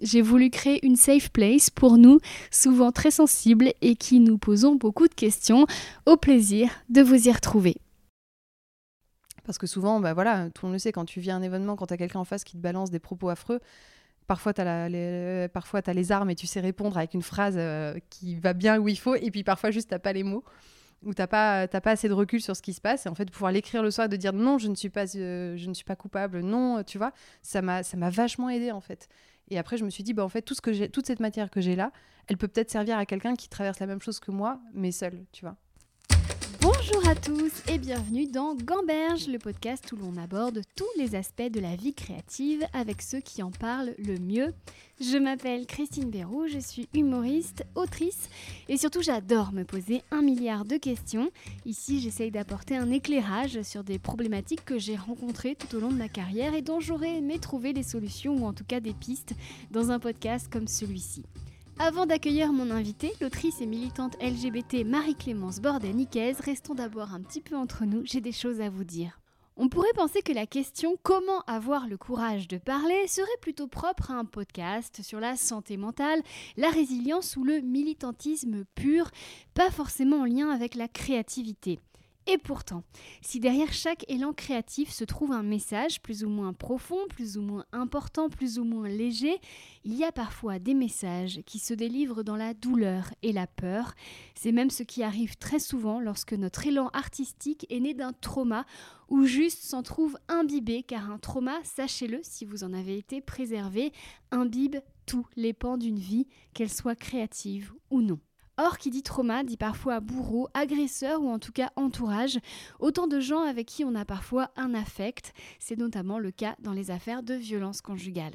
J'ai voulu créer une safe place pour nous, souvent très sensibles et qui nous posons beaucoup de questions. Au plaisir de vous y retrouver. Parce que souvent, bah voilà, tout le monde le sait, quand tu viens à un événement, quand tu as quelqu'un en face qui te balance des propos affreux, parfois tu as, as les armes et tu sais répondre avec une phrase euh, qui va bien où il faut, et puis parfois juste t'as pas les mots, ou t'as pas, pas assez de recul sur ce qui se passe, et en fait pouvoir l'écrire le soir de dire non, je ne suis pas, euh, je ne suis pas coupable, non, tu vois, ça m'a vachement aidé en fait. Et après, je me suis dit, bah, en fait, tout ce que toute cette matière que j'ai là, elle peut peut-être servir à quelqu'un qui traverse la même chose que moi, mais seul, tu vois. Bonjour à tous et bienvenue dans Gamberge, le podcast où l'on aborde tous les aspects de la vie créative avec ceux qui en parlent le mieux. Je m'appelle Christine Béroux, je suis humoriste, autrice et surtout j'adore me poser un milliard de questions. Ici j'essaye d'apporter un éclairage sur des problématiques que j'ai rencontrées tout au long de ma carrière et dont j'aurais aimé trouver les solutions ou en tout cas des pistes dans un podcast comme celui-ci. Avant d'accueillir mon invité, l'autrice et militante LGBT Marie-Clémence Bordet-Niquez, restons d'abord un petit peu entre nous, j'ai des choses à vous dire. On pourrait penser que la question comment avoir le courage de parler serait plutôt propre à un podcast sur la santé mentale, la résilience ou le militantisme pur, pas forcément en lien avec la créativité. Et pourtant, si derrière chaque élan créatif se trouve un message plus ou moins profond, plus ou moins important, plus ou moins léger, il y a parfois des messages qui se délivrent dans la douleur et la peur. C'est même ce qui arrive très souvent lorsque notre élan artistique est né d'un trauma ou juste s'en trouve imbibé, car un trauma, sachez-le si vous en avez été préservé, imbibe tous les pans d'une vie, qu'elle soit créative ou non. Or, qui dit trauma dit parfois bourreau, agresseur ou en tout cas entourage, autant de gens avec qui on a parfois un affect. C'est notamment le cas dans les affaires de violence conjugale.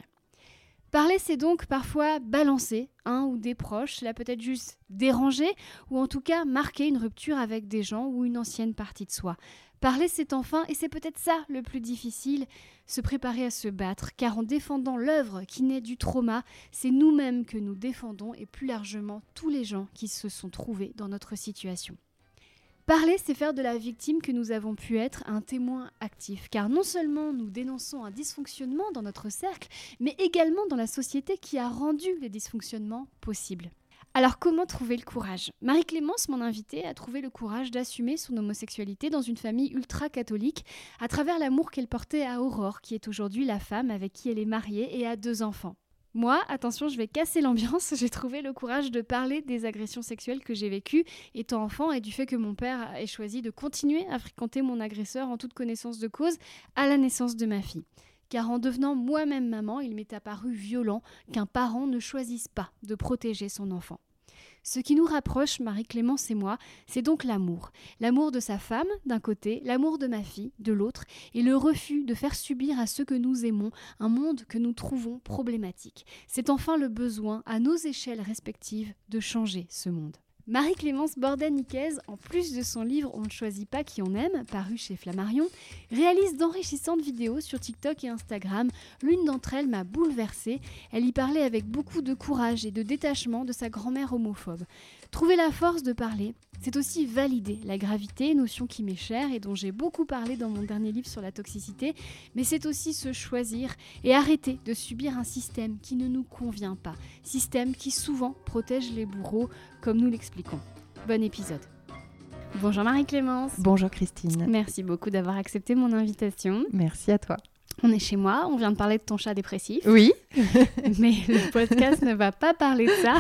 Parler, c'est donc parfois balancer un ou des proches, cela peut être juste déranger ou en tout cas marquer une rupture avec des gens ou une ancienne partie de soi. Parler, c'est enfin, et c'est peut-être ça le plus difficile, se préparer à se battre, car en défendant l'œuvre qui naît du trauma, c'est nous-mêmes que nous défendons et plus largement tous les gens qui se sont trouvés dans notre situation. Parler, c'est faire de la victime que nous avons pu être un témoin actif, car non seulement nous dénonçons un dysfonctionnement dans notre cercle, mais également dans la société qui a rendu les dysfonctionnements possibles. Alors comment trouver le courage? Marie-Clémence, mon invitée, a trouvé le courage d'assumer son homosexualité dans une famille ultra-catholique à travers l'amour qu'elle portait à Aurore, qui est aujourd'hui la femme avec qui elle est mariée et a deux enfants. Moi, attention, je vais casser l'ambiance, j'ai trouvé le courage de parler des agressions sexuelles que j'ai vécues étant enfant et du fait que mon père ait choisi de continuer à fréquenter mon agresseur en toute connaissance de cause à la naissance de ma fille car en devenant moi-même maman, il m'est apparu violent qu'un parent ne choisisse pas de protéger son enfant. Ce qui nous rapproche, Marie-Clémence et moi, c'est donc l'amour. L'amour de sa femme, d'un côté, l'amour de ma fille, de l'autre, et le refus de faire subir à ceux que nous aimons un monde que nous trouvons problématique. C'est enfin le besoin, à nos échelles respectives, de changer ce monde. Marie-Clémence Bordet-Niquez, en plus de son livre On ne choisit pas qui on aime, paru chez Flammarion, réalise d'enrichissantes vidéos sur TikTok et Instagram. L'une d'entre elles m'a bouleversée. Elle y parlait avec beaucoup de courage et de détachement de sa grand-mère homophobe. Trouver la force de parler, c'est aussi valider la gravité, notion qui m'est chère et dont j'ai beaucoup parlé dans mon dernier livre sur la toxicité, mais c'est aussi se choisir et arrêter de subir un système qui ne nous convient pas, système qui souvent protège les bourreaux, comme nous l'expliquons. Bon épisode. Bonjour Marie-Clémence. Bonjour Christine. Merci beaucoup d'avoir accepté mon invitation. Merci à toi. On est chez moi, on vient de parler de ton chat dépressif. Oui. mais le podcast ne va pas parler de ça.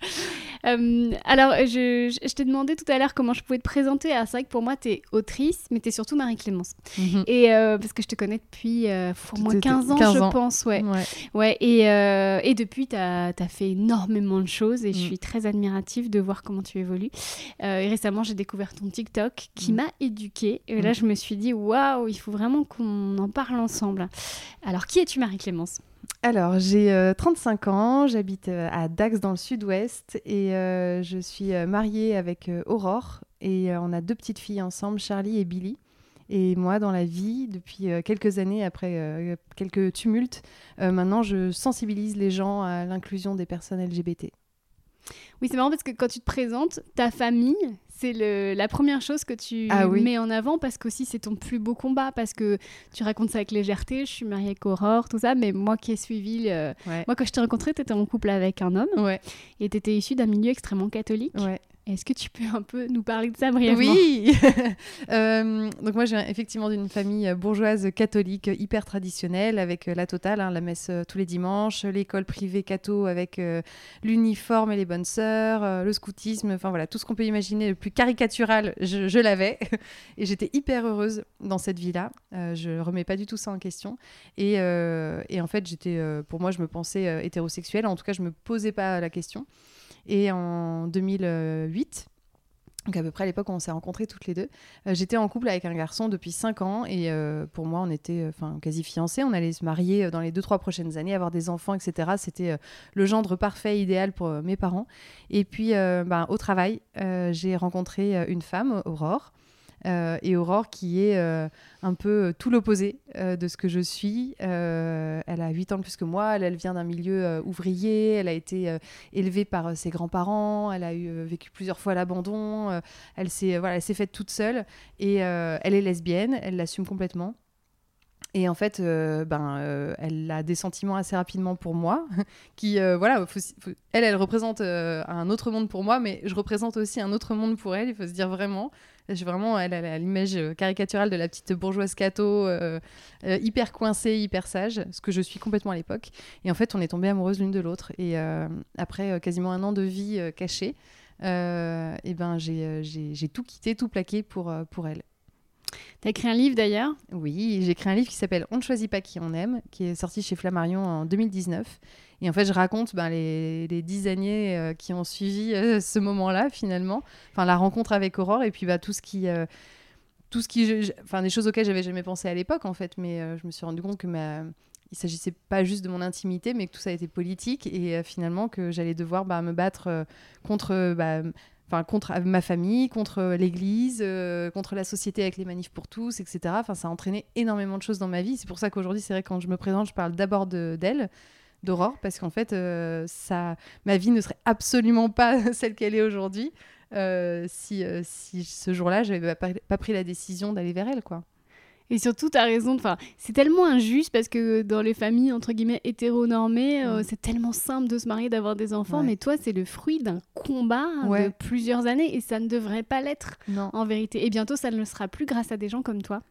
Euh, alors, je, je, t'ai demandé tout à l'heure comment je pouvais te présenter. Alors, c'est vrai que pour moi, tu es autrice, mais tu es surtout Marie-Clémence. Mhm. Et euh, parce que je te connais depuis euh, au moins 15 ans, je pense. Ouais. ouais. et, et, depuis, tu as, fait énormément de choses et je mhm. suis très admirative de voir comment tu évolues. et récemment, j'ai découvert ton TikTok qui mhm. m'a éduquée. Et là, je me suis dit, waouh, il faut vraiment qu'on en parle ensemble. Alors, qui es-tu, Marie-Clémence? Alors, j'ai 35 ans, j'habite à Dax dans le sud-ouest et je suis mariée avec Aurore et on a deux petites filles ensemble, Charlie et Billy. Et moi, dans la vie, depuis quelques années, après quelques tumultes, maintenant, je sensibilise les gens à l'inclusion des personnes LGBT. Oui, c'est marrant parce que quand tu te présentes, ta famille, c'est la première chose que tu ah mets en avant parce qu'aussi c'est ton plus beau combat parce que tu racontes ça avec légèreté. Je suis mariée avec Aurore, tout ça, mais moi qui ai suivi, moi quand je t'ai rencontré, tu étais en couple avec un homme ouais. et tu étais issu d'un milieu extrêmement catholique. Ouais. Est-ce que tu peux un peu nous parler de ça brièvement Oui euh, Donc moi, j'ai effectivement d'une famille bourgeoise catholique hyper traditionnelle, avec euh, la totale, hein, la messe euh, tous les dimanches, l'école privée catho avec l'uniforme et les bonnes sœurs, le scoutisme, enfin voilà, tout ce qu'on peut imaginer le plus caricatural, je, l'avais. et j'étais hyper heureuse dans cette vie-là. je remets pas du tout ça en question. Et, et en fait, j'étais, pour moi, je me pensais hétérosexuelle. En tout cas, je me posais pas la question. Et en 2008, donc à peu près à l'époque où on s'est rencontrés toutes les deux. Euh, j'étais en couple avec un garçon depuis 5 ans et euh, pour moi on était enfin quasi fiancés. On allait se marier euh, dans les 2-3 prochaines années, avoir des enfants, etc. C'était le gendre parfait, idéal pour mes parents. Et puis ben, au travail, j'ai rencontré une femme, Aurore. Euh, et Aurore qui est euh, un peu euh, tout l'opposé de ce que je suis. elle a 8 ans de plus que moi, elle, vient d'un milieu ouvrier, elle a été élevée par ses grands-parents, elle a eu, vécu plusieurs fois l'abandon, elle s'est voilà, faite toute seule et elle est lesbienne, elle l'assume complètement. Et en fait, ben, elle a des sentiments assez rapidement pour moi, qui, voilà, elle, elle représente un autre monde pour moi, mais je représente aussi un autre monde pour elle, il faut se dire vraiment. J'ai vraiment, l'image euh, caricaturale de la petite bourgeoise cato, euh, euh, hyper coincée, hyper sage, ce que je suis complètement à l'époque. Et en fait, on est tombé amoureuses l'une de l'autre. Et après quasiment un an de vie cachée, et ben j'ai tout quitté, tout plaqué pour elle. Tu as écrit un livre d'ailleurs? Oui, j'ai écrit un livre qui s'appelle On ne choisit pas qui on aime, qui est sorti chez Flammarion en 2019. Et en fait, je raconte ben, les, dix années euh, qui ont suivi euh, ce moment-là, finalement. Enfin, la rencontre avec Aurore et puis bah, tout ce qui. Euh, tout ce qui, enfin, des choses auxquelles j'avais jamais pensé à l'époque, en fait, mais je me suis rendu compte que ma, il s'agissait pas juste de mon intimité, mais que tout ça était politique et finalement que j'allais devoir bah, me battre contre bah, enfin contre ma famille, contre l'Église, contre la société avec les manifs pour tous, etc. Enfin, ça a entraîné énormément de choses dans ma vie. C'est pour ça qu'aujourd'hui, c'est vrai quand je me présente, je parle d'abord d'elle, d'Aurore parce qu'en fait, euh, ça, ma vie ne serait absolument pas celle qu'elle est aujourd'hui euh, si, euh, si ce jour-là, je n'avais pas, pas, pris la décision d'aller vers elle, quoi. Et surtout, tu as raison, enfin, c'est tellement injuste parce que dans les familles, entre guillemets, hétéronormées, euh, mm. c'est tellement simple de se marier, d'avoir des enfants, mais toi, c'est le fruit d'un combat de plusieurs années et ça ne devrait pas l'être en vérité. Et bientôt, ça ne le sera plus grâce à des gens comme toi.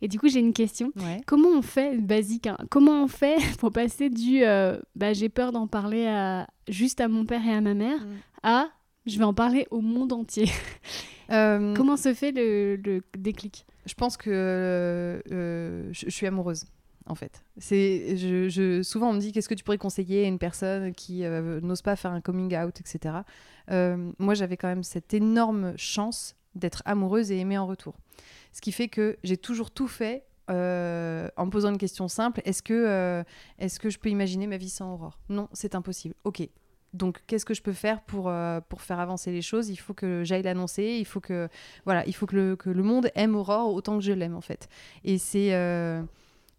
Et du coup, j'ai une question. Comment on fait, basique, hein, comment on fait pour passer du euh, bah, j'ai peur d'en parler à, juste à mon père et à ma mère mm. à je vais en parler au monde entier? euh, Comment se fait le, le déclic? Je pense que euh, je, suis amoureuse en fait. C'est, je, souvent on me dit qu'est-ce que tu pourrais conseiller à une personne qui euh, n'ose pas faire un coming out, etc. Euh, moi j'avais quand même cette énorme chance d'être amoureuse et aimée en retour. Ce qui fait que j'ai toujours tout fait en me posant une question simple est-ce que, est-ce que je peux imaginer ma vie sans Aurore? Non, c'est impossible. Ok, donc, qu'est-ce que je peux faire pour, euh, pour faire avancer les choses? Il faut que j'aille l'annoncer. Il faut que voilà, il faut que le, que le, monde aime Aurore autant que je l'aime en fait. Et c'est euh,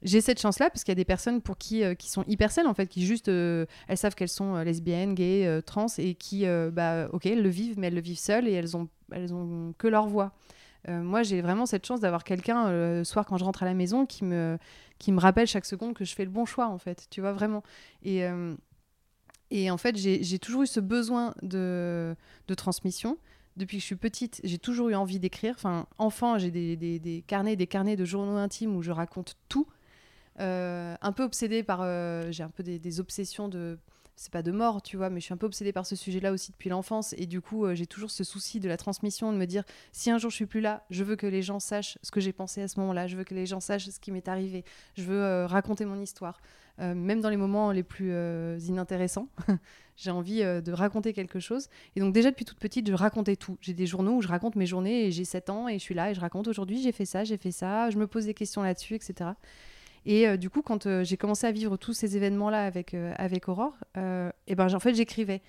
j'ai cette chance-là parce qu'il y a des personnes pour qui, euh, qui sont hyper saines en fait, qui juste elles savent qu'elles sont lesbiennes, gays, trans et qui bah ok elles le vivent mais elles le vivent seules et elles ont elles ont que leur voix. moi, j'ai vraiment cette chance d'avoir quelqu'un le soir quand je rentre à la maison qui me, qui me rappelle chaque seconde que je fais le bon choix, en fait. Tu vois, vraiment. Et, et en fait, j'ai toujours eu ce besoin de, transmission. Depuis que je suis petite, j'ai toujours eu envie d'écrire. Enfin, enfant, j'ai des, carnets, des carnets de journaux intimes où je raconte tout. Euh, un peu obsédée par. Euh, j'ai un peu des, obsessions de. C'est pas de mort, tu vois, mais je suis un peu obsédée par ce sujet-là aussi depuis l'enfance. Et du coup, euh, j'ai toujours ce souci de la transmission, de me dire si un jour je suis plus là, je veux que les gens sachent ce que j'ai pensé à ce moment-là. Je veux que les gens sachent ce qui m'est arrivé. Je veux raconter mon histoire. Euh, même dans les moments les plus euh, inintéressants. j'ai envie euh, de raconter quelque chose. Et donc déjà depuis toute petite, je racontais tout. J'ai des journaux où je raconte mes journées et j'ai 7 ans et je suis là et je raconte aujourd'hui j'ai fait ça, j'ai fait ça, je me pose des questions là-dessus, etc. Et du coup, quand j'ai commencé à vivre tous ces événements-là avec, avec Aurore, et ben, en fait, j'écrivais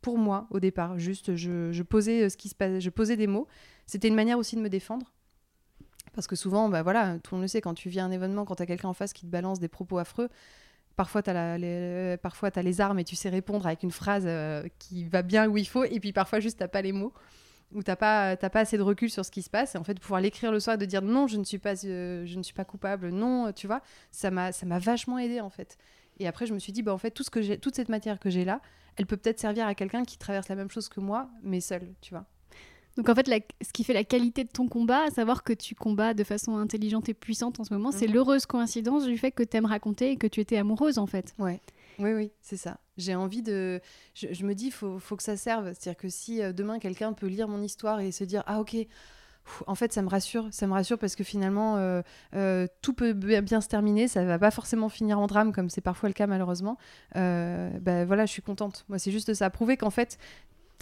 pour moi au départ. Juste, je, je posais ce qui se passait, je posais des mots. C'était une manière aussi de me défendre. Parce que souvent, bah voilà, tout le monde le sait, quand tu vis un événement, quand tu as quelqu'un en face qui te balance des propos affreux, parfois tu as, as les armes et tu sais répondre avec une phrase qui va bien où il faut, et puis parfois juste t'as pas les mots où t'as pas pas assez de recul sur ce qui se passe. Et en fait pouvoir l'écrire le soir de dire non je ne suis pas euh, je ne suis pas coupable non tu vois ça m'a vachement aidé en fait. Et après je me suis dit bah en fait tout ce que toute cette matière que j'ai là elle peut peut-être servir à quelqu'un qui traverse la même chose que moi mais seul tu vois donc en fait, ce qui fait la qualité de ton combat, à savoir que tu combats de façon intelligente et puissante en ce moment, c'est mhm. l'heureuse coïncidence du fait que tu aimes raconter et que tu étais amoureuse en fait. Ouais. Oui, oui, c'est ça. J'ai envie de. Je, me dis, il faut, faut, que ça serve. C'est-à-dire que si euh, demain quelqu'un peut lire mon histoire et se dire, ah ok, en fait, ça me rassure. Ça me rassure parce que finalement, euh, euh, tout peut bien se terminer. Ça va pas forcément finir en drame comme c'est parfois le cas malheureusement. ben voilà, je suis contente. Moi, c'est juste ça. Prouver qu'en fait,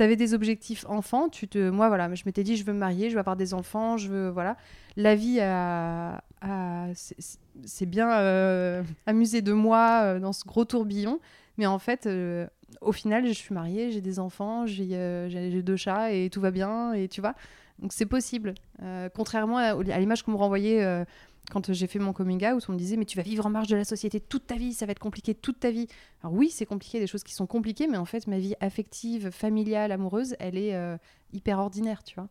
tu des objectifs enfants, tu te moi voilà, je m'étais dit je veux me marier, je veux avoir des enfants, je veux voilà. La vie a, c'est bien euh, amusé de moi euh, dans ce gros tourbillon, mais en fait euh, au final, je suis mariée, j'ai des enfants, j'ai deux chats et tout va bien et tu vois. Donc c'est possible. contrairement à l'image qu'on me renvoyait quand j'ai fait mon coming out, on me disait mais tu vas vivre en marge de la société toute ta vie, ça va être compliqué toute ta vie. Alors oui, c'est compliqué, des choses qui sont compliquées, mais en fait ma vie affective, familiale, amoureuse, elle est euh, hyper ordinaire, tu vois.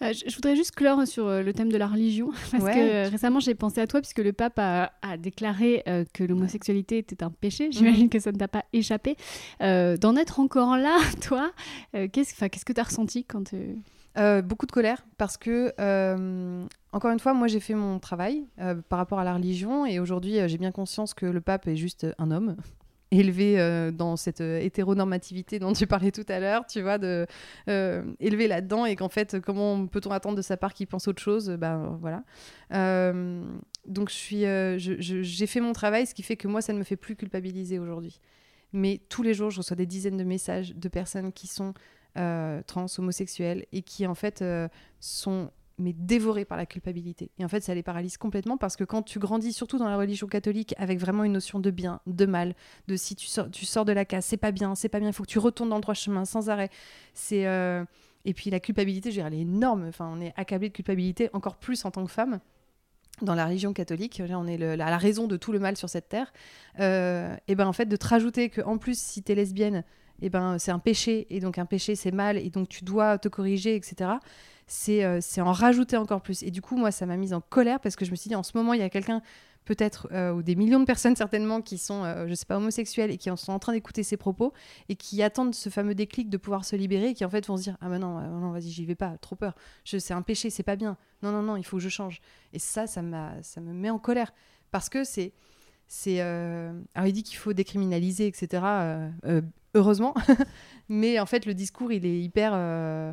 Euh, je, voudrais juste clore sur euh, le thème de la religion, parce que récemment j'ai pensé à toi, puisque le pape a, déclaré que l'homosexualité était un péché. Mhm. J'imagine que ça ne t'a pas échappé. D'en être encore là, toi, qu'est-ce que tu as ressenti quand... Euh, beaucoup de colère parce que, euh, encore une fois, moi j'ai fait mon travail euh, par rapport à la religion et aujourd'hui j'ai bien conscience que le pape est juste un homme élevé dans cette hétéronormativité dont tu parlais tout à l'heure, tu vois, de élevé là-dedans et qu'en fait, comment peut-on attendre de sa part qu'il pense autre chose Ben voilà. donc j'ai fait mon travail, ce qui fait que moi ça ne me fait plus culpabiliser aujourd'hui. Mais tous les jours, je reçois des dizaines de messages de personnes qui sont trans, homosexuels, et qui en fait euh, sont mais dévorés par la culpabilité. Et en fait, ça les paralyse complètement parce que quand tu grandis, surtout dans la religion catholique, avec vraiment une notion de bien, de mal, de si tu sors, tu sors de la case, c'est pas bien, c'est pas bien, il faut que tu retournes dans le droit chemin sans arrêt. C'est euh, et puis la culpabilité, je elle est énorme. Enfin, on est accablé de culpabilité encore plus en tant que femme dans la religion catholique, on est la, la, raison de tout le mal sur cette terre, et ben en fait de te rajouter que en plus si tu es lesbienne, eh ben, c'est un péché, et donc un péché, c'est mal, et donc tu dois te corriger, etc. Euh, c'est en rajouter encore plus. Et du coup, moi, ça m'a mise en colère parce que je me suis dit, en ce moment, il y a quelqu'un, peut-être, euh, ou des millions de personnes certainement, qui sont, euh, je sais pas, homosexuels et qui sont en train d'écouter ces propos et qui attendent ce fameux déclic de pouvoir se libérer et qui en fait vont se dire, ah ben non, non vas-y, j'y vais pas, trop peur. C'est un péché, c'est pas bien. Non, non, non, il faut que je change. Et ça, ça, ça me met en colère parce que c'est c'est alors il dit qu'il faut décriminaliser etc heureusement. Mais en fait, le discours, il est hyper. Euh,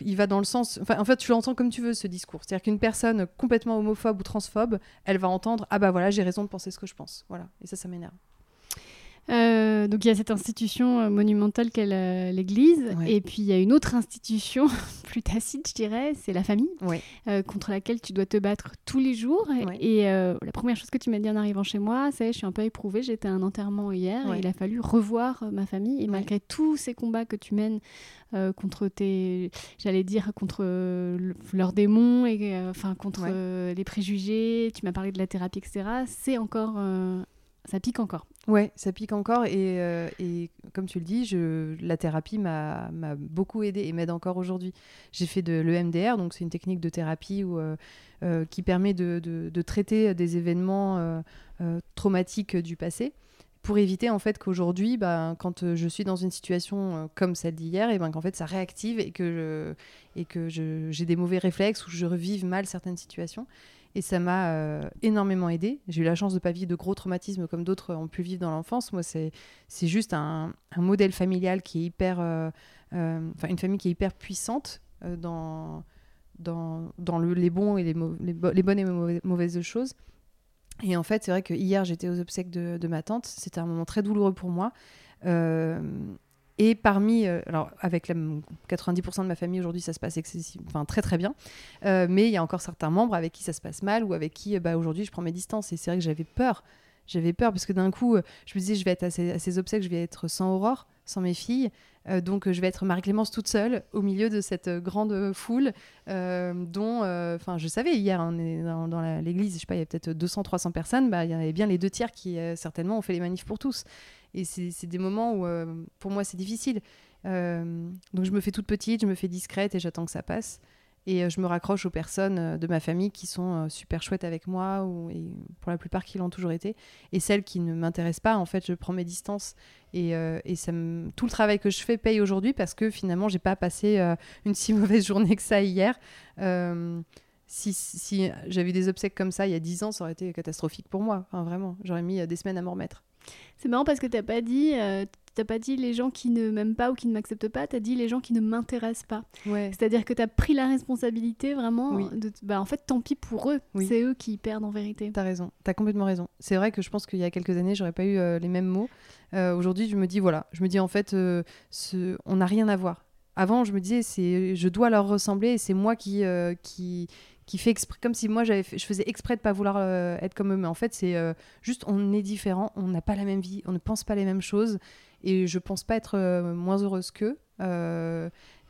il va dans le sens. Enfin, en fait, tu l'entends comme tu veux, ce discours. C'est-à-dire qu'une personne complètement homophobe ou transphobe, elle va entendre Ah bah voilà, j'ai raison de penser ce que je pense. Voilà. Et ça, ça m'énerve. Euh, donc il y a cette institution euh, monumentale qu'est l'Église, et puis il y a une autre institution plus tacite, je dirais, c'est la famille, euh, contre laquelle tu dois te battre tous les jours. Et la première chose que tu m'as dit en arrivant chez moi, c'est je suis un peu éprouvée, j'étais à un enterrement hier, et il a fallu revoir ma famille, et malgré tous ces combats que tu mènes contre tes, j'allais dire, contre leurs démons, et enfin contre les préjugés, tu m'as parlé de la thérapie, etc., c'est encore ça pique encore. Ouais, ça pique encore. Et, euh, et comme tu le dis, je, la thérapie m'a beaucoup aidé et m'aide encore aujourd'hui. J'ai fait de l'EMDR, donc c'est une technique de thérapie euh, euh, qui permet de, traiter des événements traumatiques du passé pour éviter en fait qu'aujourd'hui, bah, quand je suis dans une situation comme celle d'hier, et ben qu'en fait ça réactive et que et que j'ai des mauvais réflexes ou je revive mal certaines situations. Et ça m'a euh, énormément aidé. J'ai eu la chance de ne pas vivre de gros traumatismes comme d'autres ont pu vivre dans l'enfance. Moi, c'est juste un, modèle familial qui est hyper. Euh, euh, enfin, une famille qui est hyper puissante dans, dans, dans le, les, bons et les, les, bonnes et mauvaises choses. Et en fait, c'est vrai que hier, j'étais aux obsèques de ma tante. C'était un moment très douloureux pour moi. Et parmi, euh, alors avec la, 90% de ma famille aujourd'hui, ça se passe enfin, très très bien. Euh, mais il y a encore certains membres avec qui ça se passe mal ou avec qui bah, aujourd'hui je prends mes distances. Et c'est vrai que j'avais peur. J'avais peur parce que d'un coup, je me disais, je vais être à ces, obsèques, je vais être sans Aurore sans mes filles. Euh, donc je vais être Marie-Clémence toute seule au milieu de cette grande foule euh, dont, euh, enfin je savais hier, on est dans, l'église, je sais pas, il y a peut-être 200-300 personnes, bah, il y avait bien les deux tiers qui certainement ont fait les manifs pour tous. Et c'est des moments où pour moi c'est difficile. donc je me fais toute petite, je me fais discrète et j'attends que ça passe. Et je me raccroche aux personnes de ma famille qui sont super chouettes avec moi, et pour la plupart qui l'ont toujours été. Et celles qui ne m'intéressent pas, en fait, je prends mes distances. Et, tout le travail que je fais paye aujourd'hui parce que finalement, j'ai pas passé une si mauvaise journée que ça hier. si, si j'avais des obsèques comme ça il y a 10 ans, ça aurait été catastrophique pour moi. Vraiment, j'aurais mis des semaines à m'en remettre. C'est marrant parce que tu n'as pas dit, t'as pas dit les gens qui ne m'aiment pas ou qui ne m'acceptent pas, tu as dit les gens qui ne m'intéressent pas. Ouais. C'est-à-dire que tu as pris la responsabilité vraiment de. Bah, en fait, tant pis pour eux. C'est eux qui perdent en vérité. Tu as raison. Tu as complètement raison. C'est vrai que je pense qu'il y a quelques années, j'aurais pas eu euh, les mêmes mots. Euh, aujourd'hui, je me dis, voilà, je me dis en fait, euh, ce... on n'a rien à voir. Avant, je me disais, c'est, je dois leur ressembler et c'est moi qui, qui, qui fait exprès, comme si moi j'avais je faisais exprès de pas vouloir être comme eux. Mais en fait, c'est juste, on est différents, on n'a pas la même vie, on ne pense pas les mêmes choses et je pense pas être euh, moins heureuse qu'eux. Euh,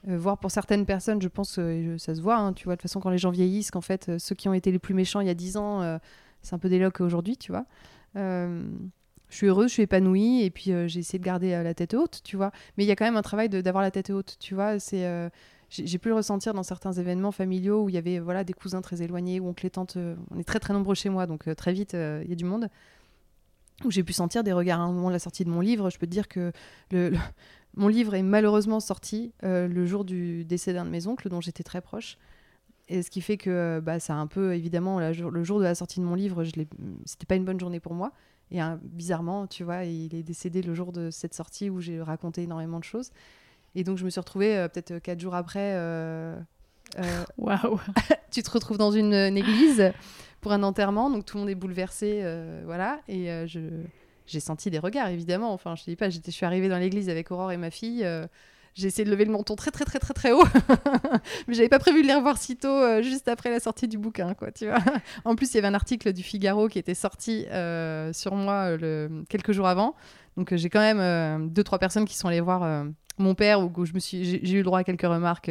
euh, voire pour certaines personnes, je pense, ça se voit, hein, tu vois, de toute façon, quand les gens vieillissent, qu'en fait, ceux qui ont été les plus méchants il y a 10 ans, c'est un peu des aujourd'hui, tu vois. je suis heureuse, je suis épanouie, et puis j'ai essayé de garder la tête haute, tu vois. Mais il y a quand même un travail d'avoir la tête haute, tu vois. C'est j'ai pu le ressentir dans certains événements familiaux où il y avait voilà des cousins très éloignés, où oncle et tante, on est très très nombreux chez moi, donc très vite il y a du monde où j'ai pu sentir des regards à un moment de la sortie de mon livre. Je peux te dire que mon livre est malheureusement sorti euh, le jour du décès d'un de mes oncles, dont j'étais très proche. Et ce qui fait que bah, ça a un peu, évidemment, le jour de la sortie de mon livre, c'était pas une bonne journée pour moi. Et hein, bizarrement, tu vois, il est décédé le jour de cette sortie où j'ai raconté énormément de choses. Et donc, je me suis retrouvée euh, peut-être quatre jours après. Euh, Waouh! tu te retrouves dans une église pour un enterrement, donc tout le monde est bouleversé, euh, voilà. Et euh, je j'ai senti des regards, évidemment. Enfin, je dis pas, je suis arrivée dans l'église avec Aurore et ma fille. Euh, j'ai essayé de lever le menton très très très très très haut, mais j'avais pas prévu de les revoir si tôt, juste après la sortie du bouquin, quoi. Tu vois. en plus, il y avait un article du Figaro qui était sorti sur moi le... quelques jours avant, donc j'ai quand même deux trois personnes qui sont allées voir mon père où je me suis, j'ai eu le droit à quelques remarques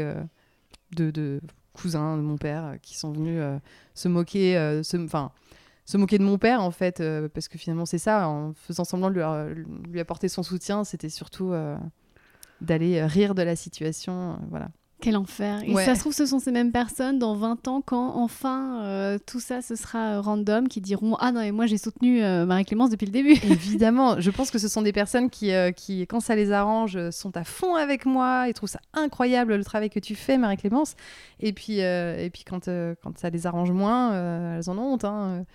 de, de cousins de mon père euh, qui sont venus euh, se moquer, euh, enfin se moquer de mon père en fait, parce que finalement c'est ça, en faisant semblant de lui, lui apporter son soutien, c'était surtout d'aller rire de la situation, voilà. Quel enfer. Et ça se trouve, ce sont ces mêmes personnes dans 20 ans, quand enfin euh, tout ça, ce sera euh, random, qui diront Ah non, et moi j'ai soutenu euh, Marie-Clémence depuis le début. Évidemment, je pense que ce sont des personnes qui, qui, quand ça les arrange, sont à fond avec moi et trouvent ça incroyable le travail que tu fais, Marie-Clémence. Et puis, et puis quand, quand ça les arrange moins, elles en ont honte. Hein.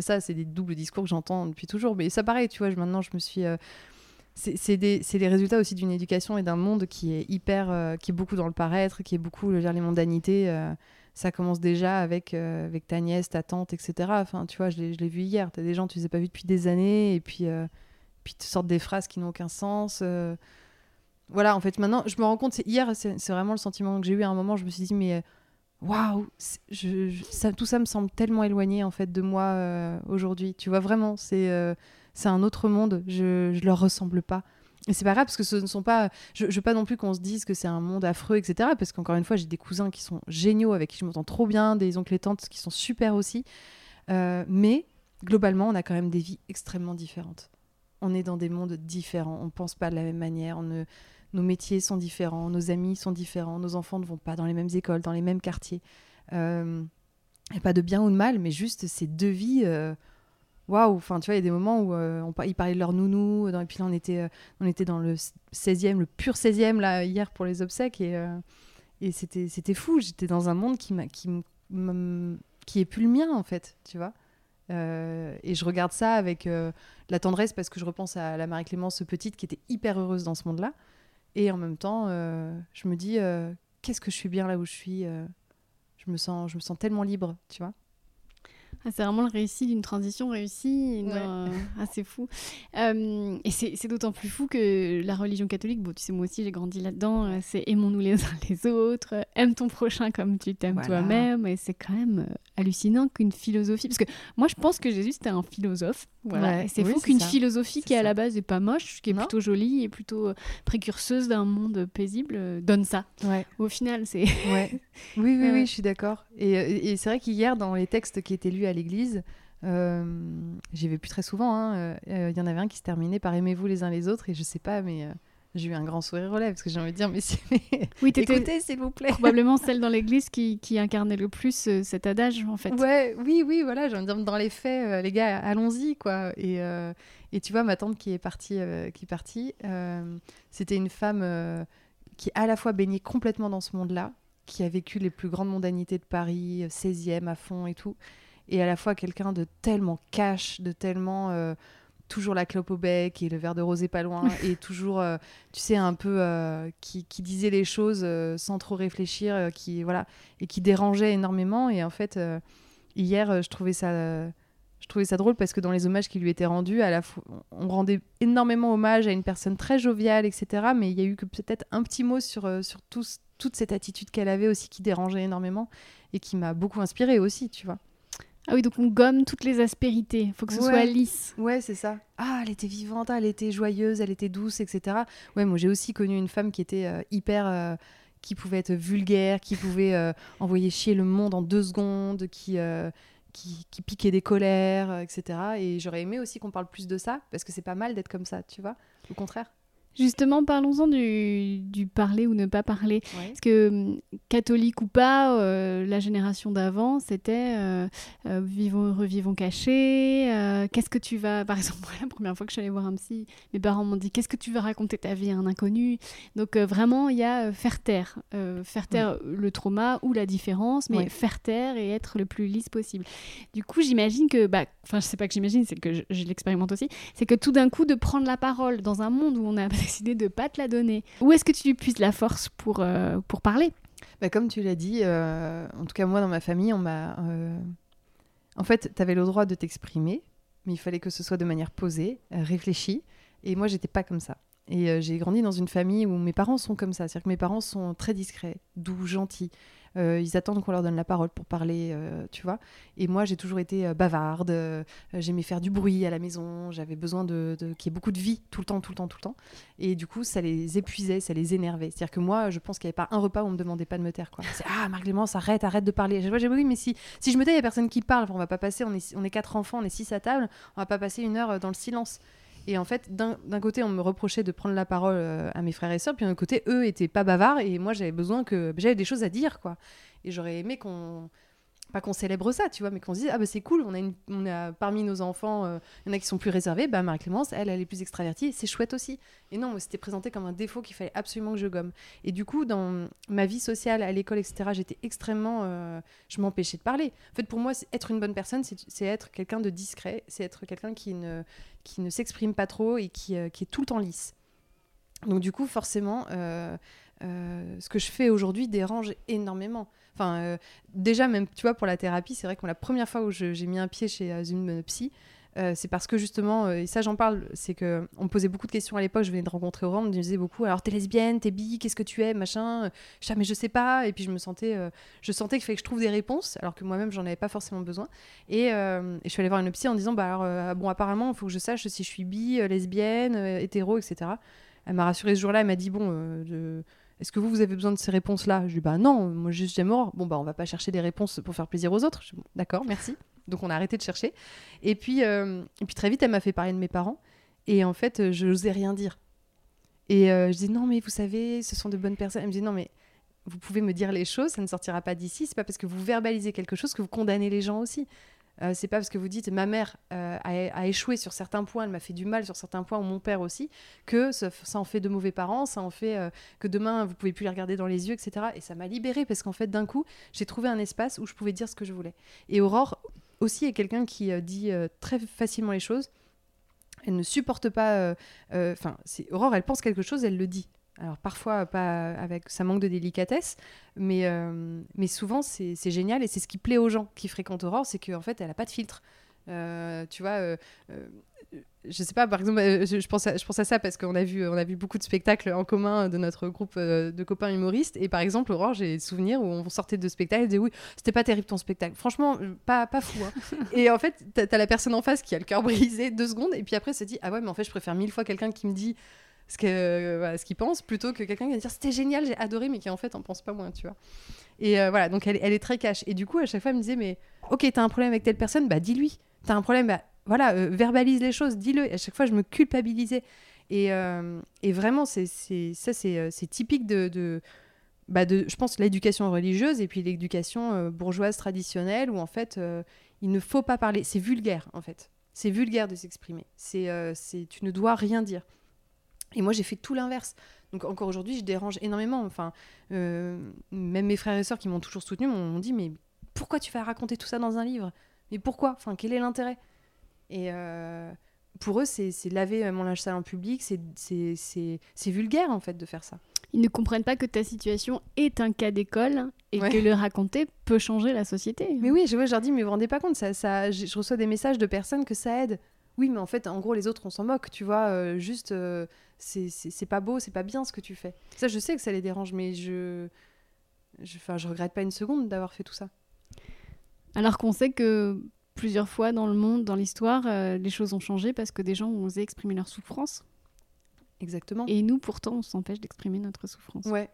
ça, c'est des doubles discours que j'entends depuis toujours. Mais ça pareil, tu vois, maintenant je me suis c'est les résultats aussi d'une éducation et d'un monde qui est hyper, euh, qui est beaucoup dans le paraître, qui est beaucoup dire, les mondanités. Euh, ça commence déjà avec, euh, avec ta nièce, ta tante, etc. Enfin, tu vois, je l'ai vu hier. Tu as des gens tu les as pas vus depuis des années et puis, puis te sortent des phrases qui n'ont aucun sens. Voilà, en fait, maintenant, je me rends compte, hier, c'est vraiment le sentiment que j'ai eu à un moment. Je me suis dit, mais waouh, tout ça me semble tellement éloigné en fait de moi aujourd'hui. Tu vois, vraiment, c'est c'est un autre monde, je, je leur ressemble pas. Et c'est pas grave parce que ce ne sont pas. Je, je veux pas non plus qu'on se dise que c'est un monde affreux, etc. Parce qu'encore une fois, j'ai des cousins qui sont géniaux, avec qui je m'entends trop bien, des oncles et tantes qui sont super aussi. Euh, mais globalement, on a quand même des vies extrêmement différentes. On est dans des mondes différents, on pense pas de la même manière, nos métiers sont différents, nos amis sont différents, nos enfants ne vont pas dans les mêmes écoles, dans les mêmes quartiers. Euh, et pas de bien ou de mal, mais juste ces deux vies. Euh, waouh enfin tu vois il y a des moments où euh, on, ils parlaient de leur nounou et puis là on était euh, on était dans le 16e le pur 16e là hier pour les obsèques et, euh, c'était c'était fou. J'étais dans un monde qui m'a est plus le mien en fait tu vois. Et je regarde ça avec la tendresse parce que je repense à la Marie-Clémence petite qui était hyper heureuse dans ce monde-là. Et en même temps je me dis qu'est-ce que je suis bien là où je suis je me sens je me sens tellement libre tu vois Ah, c'est vraiment le récit d'une transition réussie. Ah, c'est fou. Euh, et c'est d'autant plus fou que la religion catholique, bon, tu sais, moi aussi j'ai grandi là-dedans, euh, c'est aimons-nous les uns les autres, aime ton prochain comme tu t'aimes toi-même. Et c'est quand même euh, hallucinant qu'une philosophie. Parce que moi je pense que Jésus c'était un philosophe. Voilà. c'est fou qu'une philosophie qui à la base n'est pas moche, qui est plutôt jolie et plutôt précurseuse d'un monde paisible, donne ça. Ouais. Au final, c'est. ouais. Oui, oui, oui, je suis d'accord. Et, et c'est vrai qu'hier, dans les textes qui étaient lus à l'église. Euh, J'y vais plus très souvent. Il hein. euh, y en avait un qui se terminait par aimez-vous les uns les autres et je sais pas, mais euh, j'ai eu un grand sourire relais parce que j'ai envie de dire mais, oui, écoutez s'il vous plaît. Probablement celle dans l'église qui, qui, incarnait le plus euh, cet adage en fait. Ouais, oui, oui, voilà. J'ai envie de dire dans les faits, les gars, allons-y quoi. Et, et tu vois ma tante qui est partie, qui est partie, c'était une femme qui à la fois baignait complètement dans ce monde-là, qui a vécu les plus grandes mondanités de Paris, 16e à fond et tout et à la fois quelqu'un de tellement cash, de tellement euh, toujours la clope au bec et le verre de rosé pas loin et toujours euh, tu sais un peu euh, qui, qui, disait les choses sans trop réfléchir qui voilà et qui dérangeait énormément. Et en fait hier je trouvais ça je trouvais ça drôle parce que dans les hommages qui lui étaient rendus à la fois on rendait énormément hommage à une personne très joviale etc mais il y a eu que peut-être un petit mot sur sur toute cette attitude qu'elle avait aussi qui dérangeait énormément et qui m'a beaucoup inspirée aussi tu vois ah oui, donc on gomme toutes les aspérités. Il faut que ce soit lisse. Ouais, c'est ça. Ah, elle était vivante, elle était joyeuse, elle était douce, etc. Ouais, moi j'ai aussi connu une femme qui était euh, hyper. Euh, qui pouvait être vulgaire, qui pouvait euh, envoyer chier le monde en deux secondes, qui, qui, qui, piquait des colères, etc. Et j'aurais aimé aussi qu'on parle plus de ça, parce que c'est pas mal d'être comme ça, tu vois. Au contraire. Justement, parlons-en du, du, parler ou ne pas parler. Parce que, hum, catholique ou pas, euh, la génération d'avant, c'était euh, euh, vivons heureux, vivons cachés. qu'est-ce que tu vas. Par exemple, la première fois que je suis allée voir un psy, mes parents m'ont dit Qu'est-ce que tu vas raconter ta vie à un inconnu? Donc, vraiment, il y a faire taire. faire taire le trauma ou la différence, mais faire taire et être le plus lisse possible. Du coup, j'imagine que. Bah, enfin, je sais pas que j'imagine, c'est que je, je l'expérimente aussi. C'est que tout d'un coup, de prendre la parole dans un monde où on a décidé de pas te la donner. Où est-ce que tu puisses la force pour, euh, pour parler? Bah, Comme tu l'as dit, euh, en tout cas moi dans ma famille, on m'a... Euh, en fait, tu avais le droit de t'exprimer, mais il fallait que ce soit de manière posée, réfléchie. Et moi, j'étais pas comme ça. Et j'ai grandi dans une famille où mes parents sont comme ça. C'est-à-dire que mes parents sont très discrets, doux, gentils. Euh, ils attendent qu'on leur donne la parole pour parler, euh, tu vois. Et moi, j'ai toujours été euh, bavarde, j'aimais faire du bruit à la maison, j'avais besoin de, qu'il y ait beaucoup de vie tout le temps, tout le temps, tout le temps. Et du coup, ça les épuisait, ça les énervait. C'est-à-dire que moi, je pense qu'il n'y avait pas un repas où on me demandait pas de me taire. C'est ah, Marc-Clémence, arrête, arrête de parler. J'ai oui, mais si, si je me tais, il n'y a personne qui parle. on va pas passer, on est, on est quatre enfants, on est six à table, on va pas passer une heure dans le silence. Et en fait, d'un côté, on me reprochait de prendre la parole à mes frères et sœurs, puis d'un côté, eux étaient pas bavards, et moi, j'avais besoin que j'avais des choses à dire, quoi. Et j'aurais aimé qu'on pas qu'on célèbre ça, tu vois, mais qu'on se dise ah bah c'est cool, on a, une, on a parmi nos enfants, euh, il y en a qui sont plus réservés, bah Marie-Clémence, elle, elle est plus extravertie, c'est chouette aussi. Et non, c'était présenté comme un défaut qu'il fallait absolument que je gomme. Et du coup, dans ma vie sociale, à l'école, etc., j'étais extrêmement, euh, je m'empêchais de parler. En fait, pour moi, être une bonne personne, c'est être quelqu'un de discret, c'est être quelqu'un qui ne, qui ne s'exprime pas trop et qui, euh, qui, est tout le temps lisse. Donc du coup, forcément, ce que je fais aujourd'hui dérange énormément. Enfin, euh, déjà, même, tu vois, pour la thérapie, c'est vrai que la première fois où j'ai mis un pied chez euh, une psy, euh, c'est parce que justement, et ça j'en parle, c'est que on me posait beaucoup de questions à l'époque. Je venais de rencontrer Aurore, on me disait beaucoup. Alors t'es lesbienne, t'es bi, qu'est-ce que tu es, machin. Je mais je sais pas. Et puis je me sentais, je sentais qu'il fallait que je trouve des réponses, alors que moi-même j'en avais pas forcément besoin. Et, je suis allée voir une psy en disant, bah alors bon, apparemment, il faut que je sache si je suis bi, lesbienne, hétéro, etc. Elle m'a rassurée ce jour-là. Elle m'a dit bon, je est-ce que vous, vous avez besoin de ces réponses-là? Je lui dis, bah non, moi juste j'aime mort. Bon, bah on va pas chercher des réponses pour faire plaisir aux autres. D'accord, merci. Donc on a arrêté de chercher. Et puis, euh, et puis très vite, elle m'a fait parler de mes parents. Et en fait, je n'osais rien dire. Et euh, je dis, non, mais vous savez, ce sont de bonnes personnes. Elle me dit, non, mais vous pouvez me dire les choses, ça ne sortira pas d'ici. C'est pas parce que vous verbalisez quelque chose que vous condamnez les gens aussi. Euh, c'est pas parce que vous dites ma mère euh, a, échoué sur certains points, elle m'a fait du mal sur certains points, ou mon père aussi, que ça, en fait de mauvais parents, ça en fait euh, que demain vous pouvez plus les regarder dans les yeux, etc. Et ça m'a libérée parce qu'en fait d'un coup j'ai trouvé un espace où je pouvais dire ce que je voulais. Et Aurore aussi est quelqu'un qui dit très facilement les choses. Elle ne supporte pas. Enfin, Aurore, elle pense quelque chose, elle le dit Alors parfois, pas avec, ça manque de délicatesse, mais, euh, mais souvent, c'est génial et c'est ce qui plaît aux gens qui fréquentent Aurore, c'est qu'en fait, elle n'a pas de filtre. Euh, tu vois, euh, je sais pas, par exemple, je, pense, à, je pense à ça parce qu'on a vu, on a vu beaucoup de spectacles en commun de notre groupe de copains humoristes. Et par exemple, Aurore, j'ai des souvenirs où on sortait de spectacle et disait oui, c'était pas terrible ton spectacle. Franchement, pas, pas fou. Hein. et en fait, t'as as la personne en face qui a le cœur brisé deux secondes et puis après, se dit ah ouais, mais en fait, je préfère mille fois quelqu'un qui me dit ce qu'il euh, plutôt que quelqu'un qui va dire c'était génial, j'ai adoré, mais qui en fait en pense pas moins, tu vois. Et euh, voilà, donc elle, est très cash. Et du coup, à chaque fois, elle me disait mais ok, t'as un problème avec telle personne, bah dis-lui. T'as un problème, bah voilà, euh, verbalise les choses, dis-le. À chaque fois, je me culpabilisais. Et, et vraiment, c'est ça, c'est typique de, de, bah de, je pense, l'éducation religieuse et puis l'éducation bourgeoise traditionnelle où en fait, il ne faut pas parler. C'est vulgaire, en fait. C'est vulgaire de s'exprimer. C'est, c'est, tu ne dois rien dire. Et moi, j'ai fait tout l'inverse. Donc encore aujourd'hui, je dérange énormément. Enfin, euh, même mes frères et sœurs qui m'ont toujours soutenu m'ont dit mais pourquoi tu vas raconter tout ça dans un livre? Mais pourquoi? Enfin, quel est l'intérêt? Et euh, pour eux, c'est laver mon linge sale en public, c'est vulgaire en fait de faire ça. Ils ne comprennent pas que ta situation est un cas d'école et que le raconter peut changer la société. Mais oui, je, je leur dis mais vous vous rendez pas compte, ça, ça, je reçois des messages de personnes que ça aide. Oui, mais en fait, en gros, les autres, on s'en moque, tu vois. Euh, juste, c'est pas beau, c'est pas bien ce que tu fais. Ça, je sais que ça les dérange, mais je. Enfin, je, je regrette pas une seconde d'avoir fait tout ça. Alors qu'on sait que plusieurs fois dans le monde, dans l'histoire, euh, les choses ont changé parce que des gens ont osé exprimer leur souffrance. Exactement. Et nous, pourtant, on s'empêche d'exprimer notre souffrance. Ouais.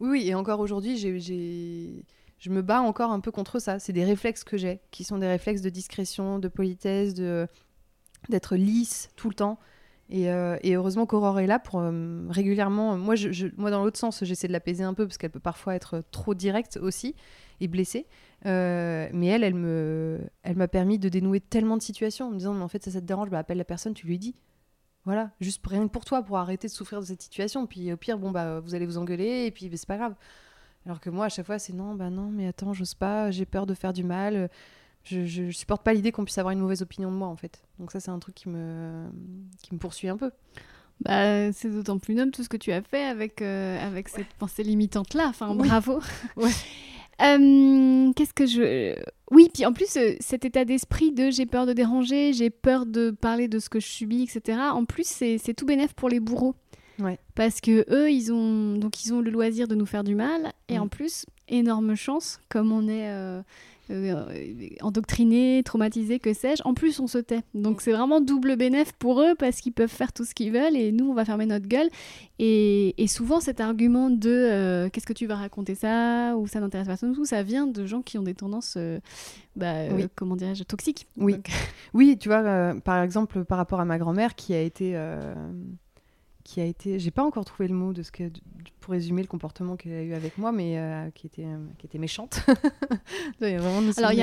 Oui, oui, et encore aujourd'hui, j'ai je me bats encore un peu contre ça. C'est des réflexes que j'ai, qui sont des réflexes de discrétion, de politesse, de d'être lisse tout le temps. Et, euh, heureusement qu'Aurore est là pour euh, régulièrement. Moi, moi, dans l'autre sens, j'essaie de l'apaiser un peu parce qu'elle peut parfois être trop directe aussi et blessée. Euh, mais elle, elle me, elle m'a permis de dénouer tellement de situations en me disant, mais en fait, ça, ça te dérange, bah, appelle la personne, tu lui dis. Voilà, juste rien que pour toi, pour arrêter de souffrir de cette situation. Puis au pire, bon, bah, vous allez vous engueuler et puis bah, c'est pas grave. Alors que moi, à chaque fois, c'est non, bah non, mais attends, j'ose pas, j'ai peur de faire du mal je, je, supporte pas l'idée qu'on puisse avoir une mauvaise opinion de moi en fait. Donc ça c'est un truc qui me qui me poursuit un peu. Bah, c'est d'autant plus noble tout ce que tu as fait avec, euh, avec cette pensée limitante là. Enfin, bravo. ouais. Euh, qu'est-ce que je. Oui, puis en plus, euh, cet état d'esprit de j'ai peur de déranger, j'ai peur de parler de ce que je subis, etc. En plus, c'est tout bénéf pour les bourreaux. Ouais. Parce que eux, ils ont donc ils ont le loisir de nous faire du mal, et mm. en plus, énorme chance, comme on est endoctrinés, traumatisés, que sais-je. En plus, on se tait. Donc c'est vraiment double bénéf pour eux parce qu'ils peuvent faire tout ce qu'ils veulent et nous, on va fermer notre gueule. Et, souvent, cet argument de euh, qu'est-ce que tu vas raconter ça ou ça n'intéresse pas tout, ça vient de gens qui ont des tendances, euh, bah, comment dirais-je, toxiques. Oui, oui tu vois, par exemple, par rapport à ma grand-mère qui a été qui a été, j'ai pas encore trouvé le mot de ce que pour résumer le comportement qu'elle a eu avec moi, mais euh, qui était euh, qui était méchante. il y a vraiment Alors il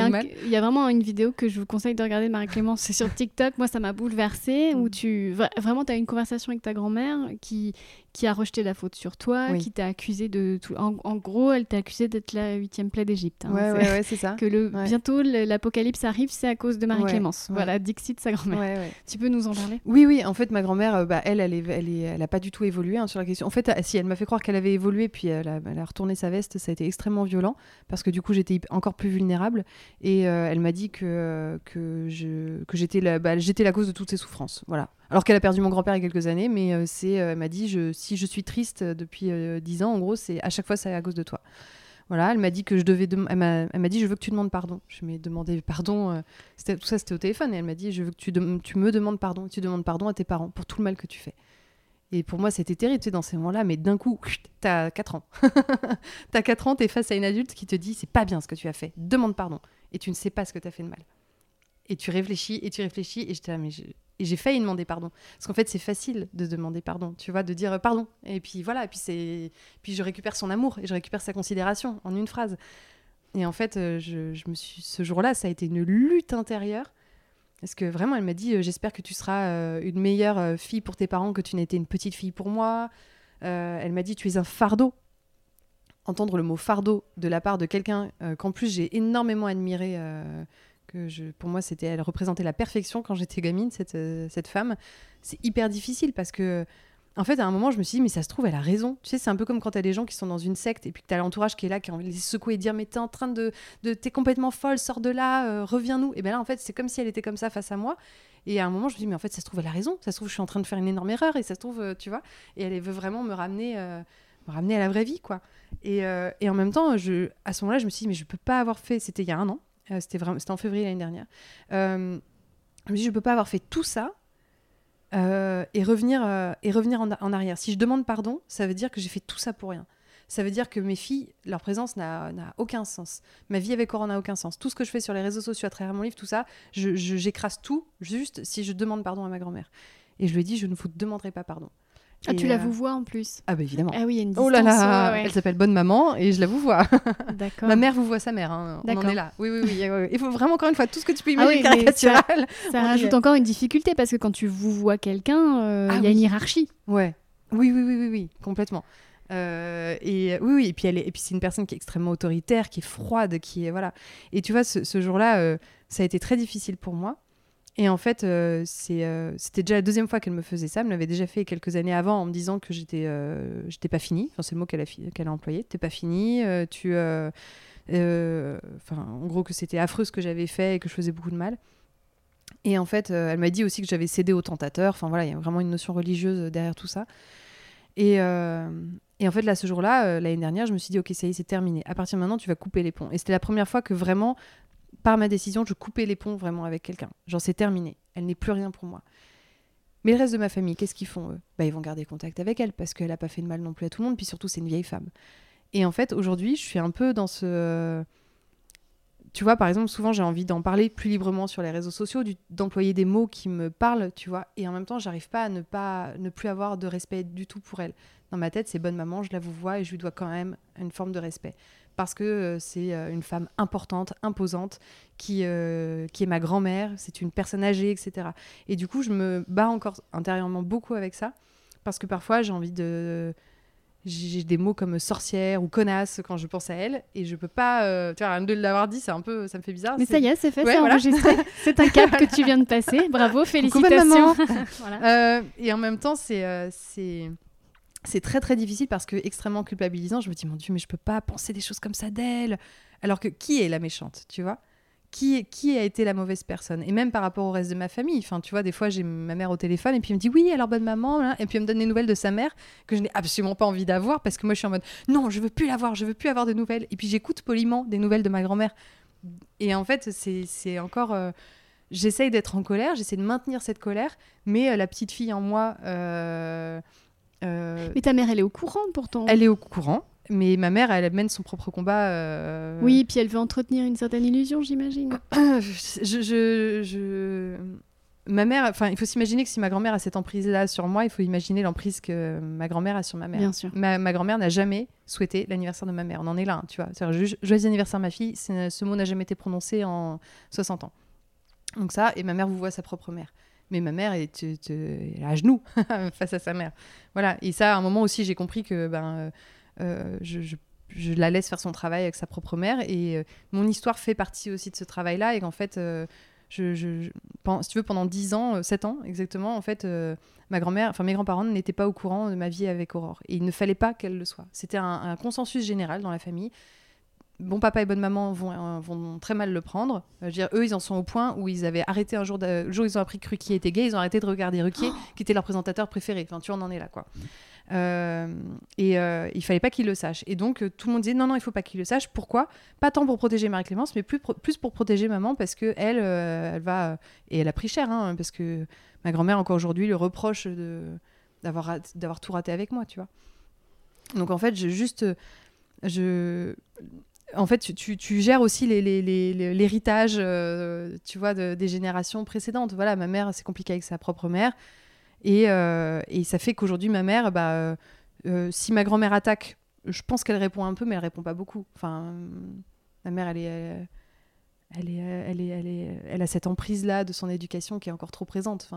y, a vraiment une vidéo que je vous conseille de regarder, Marie-Clémence, c'est sur TikTok. Moi, ça m'a bouleversée où mm. tu vraiment tu as une conversation avec ta grand-mère qui qui a rejeté la faute sur toi, qui t'a accusé de tout. En, gros, elle t'a accusé d'être la huitième plaie d'Égypte. Hein. Ouais, ouais, c'est ça. Que le bientôt l'apocalypse arrive, c'est à cause de Marie-Clémence. Voilà, Dixit sa grand-mère. Tu peux nous en parler? Oui, oui. En fait, ma grand-mère, euh, bah, elle, elle est, elle est, elle a pas du tout évolué hein, sur la question. En fait, si elle m'a fait croire qu'elle avait évolué, puis elle a, elle retourné sa veste, ça a été extrêmement violent parce que du coup, j'étais encore plus vulnérable. Et euh, elle m'a dit que que je que j'étais la, bah, j'étais la cause de toutes ses souffrances. Voilà. Alors qu'elle a perdu mon grand-père il y a quelques années, mais euh, c'est, euh, elle m'a dit, si je suis triste depuis euh, dix ans, en gros, c'est à chaque fois c'est à cause de toi. Voilà, elle m'a dit que je devais, elle m'a dit, je veux que tu demandes pardon. Je m'ai demandé pardon. tout ça, c'était au téléphone. Et elle m'a dit, je veux que tu, tu me demandes pardon. Tu demandes pardon à tes parents pour tout le mal que tu fais. Et pour moi, c'était terrible, tu dans ces moments-là, mais d'un coup, t'as 4 ans. t'as 4 ans, t'es face à une adulte qui te dit, c'est pas bien ce que tu as fait, demande pardon. Et tu ne sais pas ce que t'as fait de mal. Et tu réfléchis, et tu réfléchis, et j'étais là, mais et j'ai failli demander pardon. Parce qu'en fait, c'est facile de demander pardon, tu vois, de dire euh, pardon. Et puis voilà, et puis, puis je récupère son amour et je récupère sa considération en une phrase. Et en fait, euh, je me suis... ce jour-là, ça a été une lutte intérieure. Parce que vraiment, elle m'a dit euh, J'espère que tu seras une meilleure fille pour tes parents que tu n'étais une petite fille pour moi. elle m'a dit Tu es un fardeau. Entendre le mot fardeau de la part de quelqu'un qu'en plus j'ai énormément admiré je, pour moi, c'était, elle représentait la perfection quand j'étais gamine, cette, euh, cette femme. C'est hyper difficile parce que en fait, à un moment, je me suis dit, mais ça se trouve, elle a raison. Tu sais, c'est un peu comme quand t'as des gens qui sont dans une secte et puis que t'as l'entourage qui est là, qui a envie de les secouer et dire, mais t'es en train de. t'es complètement folle, sors de là, euh, reviens-nous. Et bien là, en fait, c'est comme si elle était comme ça face à moi. Et à un moment, je me dis, mais en fait, ça se trouve, elle a raison. Ça se trouve, je suis en train de faire une énorme erreur et ça se trouve, euh, tu vois. Et elle veut vraiment me ramener, euh, me ramener à la vraie vie, quoi. Et, en même temps, à ce moment-là, je me suis dit, mais je peux pas avoir fait. C'était il y a un an. c'était vraiment, en février l'année dernière. Je me dis, je peux pas avoir fait tout ça euh, et revenir, euh, et revenir en, arrière. Si je demande pardon, ça veut dire que j'ai fait tout ça pour rien. Ça veut dire que mes filles, leur présence n'a aucun sens. Ma vie avec Aurore n'a aucun sens. Tout ce que je fais sur les réseaux sociaux à travers mon livre, tout ça, je- je- j'écrase tout juste si je demande pardon à ma grand-mère. Et je lui ai dit, je ne vous demanderai pas pardon. Ah, tu la euh, vous vois en plus. Ah bah évidemment. Ah oui, il y a une distance. Oh là là, ouais, elle s'appelle Bonne Maman et je la vous vois. D'accord. Ma mère vous voit sa mère, hein. on en est là. Oui, oui, oui. Il faut vraiment, encore une fois, tout ce que tu peux Ah oui, imaginer mais ça- caricatural. Ça y rajoute est. encore une difficulté parce que quand tu vous vois quelqu'un, euh, il Ah y a oui. une hiérarchie. Ouais. Oui, oui, oui, oui, oui, complètement. Euh, et oui, oui, et puis elle est, et puis c'est une personne qui est extrêmement autoritaire, qui est froide, qui est voilà. Et tu vois, ce, ce jour-là, euh, ça a été très difficile pour moi. Et en fait, euh, euh, c'était déjà la deuxième fois qu'elle me faisait ça. Elle me l'avait déjà fait quelques années avant en me disant que j'étais, euh, j'étais pas finie. Enfin, c'est le mot qu'elle a, qu'elle a employé. T'es pas finie. euh, tu, enfin, en gros, que c'était affreux ce que j'avais fait et que je faisais beaucoup de mal. Et en fait, elle m'a dit aussi que j'avais cédé au tentateur. Enfin voilà, il y a vraiment une notion religieuse derrière tout ça. Et, et en fait, là, ce jour-là, l'année dernière, je me suis dit, ok, ça y est, c'est terminé. À partir de maintenant, tu vas couper les ponts. Et c'était la première fois que vraiment, par ma décision, je coupais les ponts vraiment avec quelqu'un. Genre, c'est terminé. Elle n'est plus rien pour moi. Mais le reste de ma famille, qu'est-ce qu'ils font eux? Bah, Ils vont garder contact avec elle parce qu'elle n'a pas fait de mal non plus à tout le monde. Puis surtout, c'est une vieille femme. Et en fait, aujourd'hui, je suis un peu dans ce. Tu vois, par exemple, souvent j'ai envie d'en parler plus librement sur les réseaux sociaux, d'employer des mots qui me parlent, tu vois. Et en même temps, j'arrive pas à ne pas ne plus avoir de respect du tout pour elle. Dans ma tête, c'est bonne maman, je la vous vois et je lui dois quand même une forme de respect. Parce que euh, c'est euh, une femme importante, imposante, qui, euh, qui est ma grand-mère, c'est une personne âgée, etc. Et du coup, je me bats encore intérieurement beaucoup avec ça. Parce que parfois, j'ai envie de. J'ai des mots comme sorcière ou connasse quand je pense à elle. Et je peux pas. euh, Tu vois, rien de l'avoir dit, c'est un peu. Ça me fait bizarre. Mais ça y est, c'est fait, Ouais, c'est voilà. enregistré. C'est un cap que tu viens de passer. Bravo, félicitations. voilà. Euh, et en même temps, c'est c'est c'est très très difficile parce que extrêmement culpabilisant. Je me dis mon Dieu, mais je peux pas penser des choses comme ça d'elle. Alors que qui est la méchante, tu vois? Qui, qui a été la mauvaise personne? Et même par rapport au reste de ma famille. Enfin, tu vois, des fois, j'ai ma mère au téléphone et puis elle me dit oui, alors bonne maman. hein. Et puis elle me donne des nouvelles de sa mère que je n'ai absolument pas envie d'avoir parce que moi, je suis en mode non, je veux plus l'avoir, je veux plus avoir de nouvelles. Et puis j'écoute poliment des nouvelles de ma grand-mère. Et en fait, c'est encore. euh, J'essaye d'être en colère, j'essaie de maintenir cette colère, mais euh, la petite fille en moi, euh, Mais ta mère, elle est au courant pourtant. elle est au courant, mais ma mère, elle mène son propre combat. euh, Oui, puis elle veut entretenir une certaine illusion, j'imagine. je, je, je- Ma mère, enfin, il faut s'imaginer que si ma grand-mère a cette emprise-là sur moi, il faut imaginer l'emprise que ma grand-mère a sur ma mère. Bien sûr. Ma, ma grand-mère n'a jamais souhaité l'anniversaire de ma mère. On en est là, hein, tu vois. Jo- joyeux anniversaire ma fille, ce mot n'a jamais été prononcé en 60 ans. Donc ça, et ma mère vous voit sa propre mère. Mais ma mère est, à genoux face à sa mère. Voilà. Et ça, à un moment aussi, j'ai compris que ben, euh, euh, je, je- la laisse faire son travail avec sa propre mère. Et euh, mon histoire fait partie aussi de ce travail-là. Et qu'en fait, je, si tu veux, pendant 10 ans, euh, 7 ans exactement, en fait, ma grand-mère, enfin mes grands-parents n'étaient pas au courant de ma vie avec Aurore. Et il ne fallait pas qu'elle le soit. C'était un consensus général dans la famille. Bon papa et bonne maman vont, euh, vont très mal le prendre. Euh, je veux dire, eux, ils en sont au point où ils avaient arrêté un jour, de- le jour où ils ont appris que Ruquier était gay, ils ont arrêté de regarder Ruquier, qui était leur présentateur préféré. Enfin, tu vois, on en est là, quoi. Euh, et euh, il fallait pas qu'ils le sachent. Et donc, tout le monde disait non, non, il faut pas qu'ils le sachent. Pourquoi? Pas tant pour protéger Marie-Clémence, mais plus, pro- plus pour protéger maman, parce que elle, euh, elle va. et elle a pris cher, hein, parce que ma grand-mère, encore aujourd'hui, le reproche de, d'avoir, tout raté avec moi, tu vois. Donc, en fait, je juste. Je, en fait, tu, gères aussi l'héritage, euh, tu vois, de- des générations précédentes. Voilà, ma mère, c'est compliqué avec sa propre mère. Et, euh, ça fait qu'aujourd'hui, ma mère, bah, euh, si ma grand-mère attaque, je pense qu'elle répond un peu, mais elle répond pas beaucoup. Enfin, ma mère, elle a cette emprise-là de son éducation qui est encore trop présente.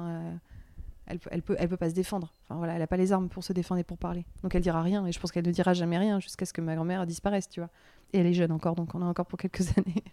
Elle, elle peut, peut pas se défendre. Enfin voilà, elle a pas les armes pour se défendre et pour parler. Donc elle dira rien. Et je pense qu'elle ne dira jamais rien jusqu'à ce que ma grand-mère disparaisse, tu vois. Et elle est jeune encore, donc on a encore pour quelques années.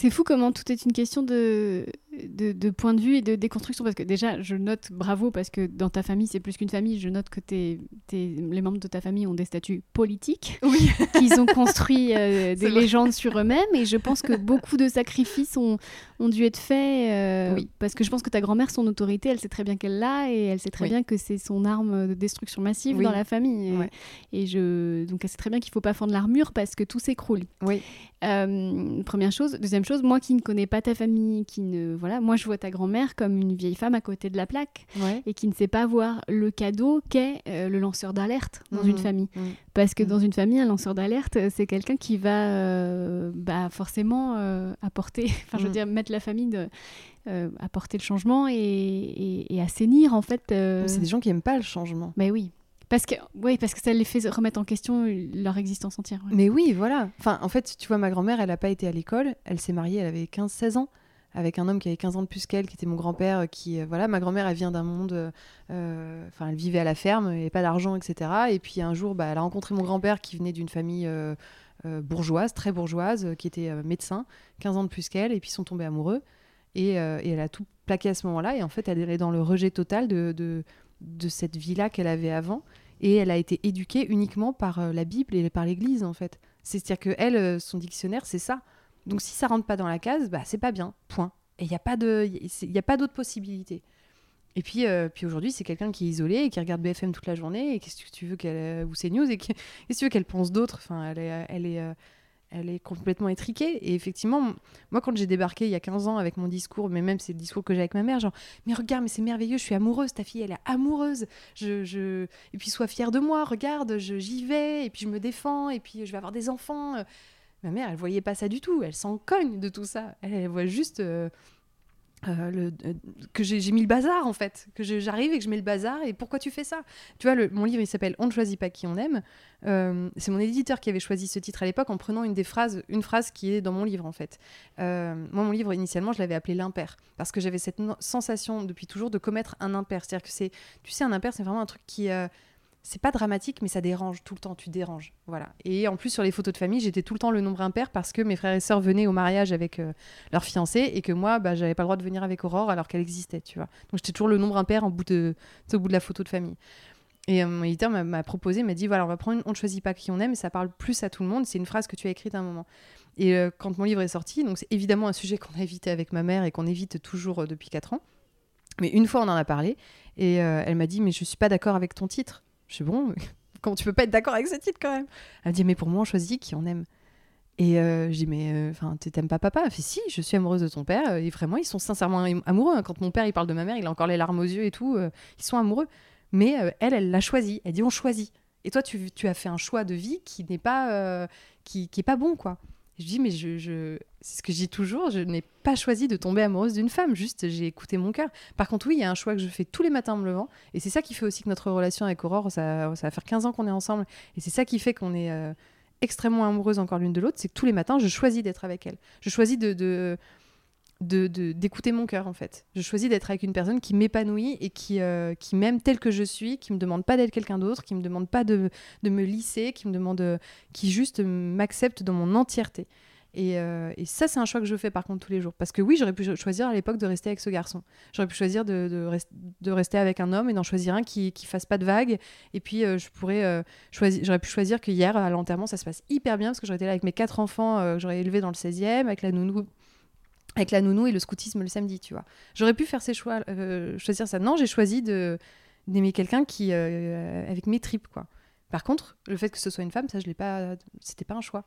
C'est fou comment tout est une question de de, point de vue et de déconstruction Parce que déjà, je note, bravo, parce que dans ta famille, c'est plus qu'une famille, je note que les membres de ta famille ont des statuts politiques, oui. qu'ils ont construit euh, des légendes sur eux-mêmes, et je pense que beaucoup de sacrifices ont, ont dû être faits, euh, oui. parce que je pense que ta grand-mère, son autorité, elle sait très bien qu'elle l'a, et elle sait très bien que c'est son arme de destruction massive dans la famille. Et, je... donc elle sait très bien qu'il ne faut pas fendre l'armure, parce que tout s'écroule. Oui. Euh, première chose. Deuxième chose, moi qui ne connais pas ta famille, qui ne voilà, moi je vois ta grand-mère comme une vieille femme à côté de la plaque et qui ne sait pas voir le cadeau qu'est euh, le lanceur d'alerte dans une mmh. famille. Mmh. Parce que mmh. dans une famille, un lanceur d'alerte, euh, c'est quelqu'un qui va bah, forcément apporter, enfin je veux dire mettre la famille de apporter le changement et, et, assainir en fait. C'est des gens qui aiment pas le changement. Mais oui. Parce que, oui, parce que ça les fait remettre en question leur existence entière. Mais oui, voilà. Enfin, en fait, tu vois, ma grand-mère, elle n'a pas été à l'école. Elle s'est mariée, elle avait 15-16 ans, avec un homme qui avait 15 ans de plus qu'elle, qui était mon grand-père. Qui, euh, voilà, ma grand-mère, elle vient d'un monde. Euh, enfin, elle vivait à la ferme, et pas d'argent, etc. Et puis un jour, bah, elle a rencontré mon grand-père qui venait d'une famille euh, bourgeoise, très bourgeoise, qui était médecin, 15 ans de plus qu'elle, et puis ils sont tombés amoureux. Et, elle a tout plaqué à ce moment-là. Et en fait, elle est dans le rejet total de de cette vie-là qu'elle avait avant. Et elle a été éduquée uniquement par euh, la Bible et par l'Église, en fait. C'est-à-dire que elle, euh, son dictionnaire, c'est ça. Donc si ça rentre pas dans la case, bah c'est pas bien. Point. Et il n'y a pas y a pas d'autre possibilité. Et puis, euh, puis aujourd'hui, c'est quelqu'un qui est isolé et qui regarde BFM toute la journée. Et qu'est-ce que tu veux qu'elle ou CNews et qu'est-ce que tu veux qu'elle pense d'autre? Enfin, elle est, elle est, elle est complètement étriquée. Et effectivement, moi, quand j'ai débarqué il y a 15 ans avec mon discours, mais même c'est le discours que j'ai avec ma mère, genre, mais regarde, mais c'est merveilleux, je suis amoureuse, ta fille, elle est amoureuse. Je, je... Et puis, sois fière de moi, regarde, j'y vais, et puis je me défends, et puis je vais avoir des enfants. Ma mère, elle voyait pas ça du tout, elle s'en cogne de tout ça. Elle, voit juste. Euh, euh, euh, que j'ai mis le bazar en fait, que j'arrive et que je mets le bazar et pourquoi tu fais ça? Tu vois, mon livre il s'appelle On ne choisit pas qui on aime. Euh, c'est mon éditeur qui avait choisi ce titre à l'époque en prenant une des phrases, une phrase qui est dans mon livre en fait. moi mon livre initialement je l'avais appelé l'impair parce que j'avais cette sensation depuis toujours de commettre un impair. C'est-à-dire que c'est, tu sais, un impair c'est vraiment un truc qui c'est pas dramatique, mais ça dérange tout le temps. Tu déranges, voilà. Et en plus sur les photos de famille, j'étais tout le temps le nombre impair parce que mes frères et sœurs venaient au mariage avec euh, leur fiancé et que moi, bah, j'avais pas le droit de venir avec Aurore alors qu'elle existait, tu vois. Donc j'étais toujours le nombre impair en bout de, au bout de la photo de famille. Et euh, mon éditeur m'a proposé, m'a dit voilà, on va prendre, on ne choisit pas qui on aime, et ça parle plus à tout le monde. C'est une phrase que tu as écrite à un moment. Et euh, quand mon livre est sorti, donc c'est évidemment un sujet qu'on a évité avec ma mère et qu'on évite toujours depuis 4 ans. Mais une fois, on en a parlé et elle m'a dit mais je suis pas d'accord avec ton titre. Je suis bon, Comment tu peux pas être d'accord avec ce titre quand même? Elle me dit, mais pour moi, on choisit qui on aime. Et euh, je dis, mais euh, enfin, tu t'aimes pas papa? Elle fait, si, je suis amoureuse de ton père. Et vraiment, ils sont sincèrement amoureux. Hein. Quand mon père, il parle de ma mère, il a encore les larmes aux yeux et tout. Euh, ils sont amoureux. Mais elle, elle l'a choisi. Elle dit, on choisit. Et toi, tu, tu, as fait un choix de vie qui n'est pas, qui, qui est pas bon, quoi. Je dis, mais je, je... c'est ce que je dis toujours, je n'ai pas choisi de tomber amoureuse d'une femme, juste j'ai écouté mon cœur. Par contre, oui, il y a un choix que je fais tous les matins en me levant, et c'est ça qui fait aussi que notre relation avec Aurore, ça, ça va faire 15 ans qu'on est ensemble, et c'est ça qui fait qu'on est euh, extrêmement amoureuses encore l'une de l'autre, c'est que tous les matins, je choisis d'être avec elle. Je choisis de d'écouter mon cœur en fait. Je choisis d'être avec une personne qui m'épanouit et qui, euh, qui m'aime tel que je suis, qui me demande pas d'être quelqu'un d'autre, qui me demande pas de, de, me lisser, qui me demande qui juste m'accepte dans mon entièreté. Euh, et, ça, c'est un choix que je fais par contre tous les jours. Parce que oui, j'aurais pu choisir à l'époque de rester avec ce garçon. J'aurais pu choisir de, de, rester avec un homme et d'en choisir un qui ne fasse pas de vagues. Et puis, euh, je pourrais euh, j'aurais pu choisir que hier, à l'enterrement, ça se passe hyper bien parce que j'aurais été là avec mes quatre enfants que j'aurais élevés dans le 16e, avec la nounou. Avec la nounou et le scoutisme le samedi, tu vois. J'aurais pu faire ces choix, choisir ça. Non, j'ai choisi de d'aimer quelqu'un qui avec mes tripes, quoi. Par contre, le fait que ce soit une femme, ça, je l'ai pas. C'était pas un choix.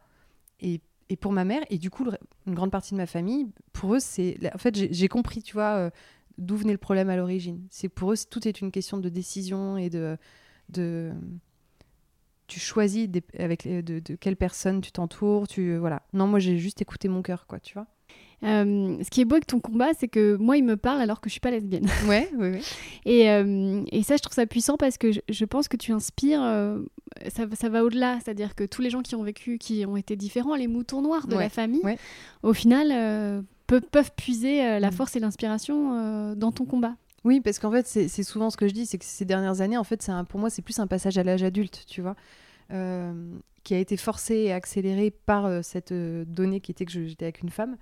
Et et pour ma mère, et du coup, une grande partie de ma famille, pour eux, c'est. En fait, j'ai compris, tu vois, euh, d'où venait le problème à l'origine. C'est pour eux, tout est une question de décision et de. de tu choisis avec de, de, quelle personne tu t'entoures. Tu, voilà. Non, moi, j'ai juste écouté mon cœur, quoi, tu vois. Euh, ce qui est beau avec ton combat, c'est que moi, il me parle alors que je suis pas lesbienne. Ouais. Et, euh, et, ça, je trouve ça puissant parce que je, pense que tu inspires. Euh, ça, ça, va au-delà, c'est-à-dire que tous les gens qui ont vécu, qui ont été différents, les moutons noirs de la famille, au final, peuvent, peuvent, puiser la mm. force et l'inspiration dans ton combat. Oui, parce qu'en fait, c'est souvent ce que je dis, c'est que ces dernières années, en fait, un, pour moi, c'est plus un passage à l'âge adulte, tu vois. qui a été forcé et accéléré par cette donnée qui était que j'étais avec une femme.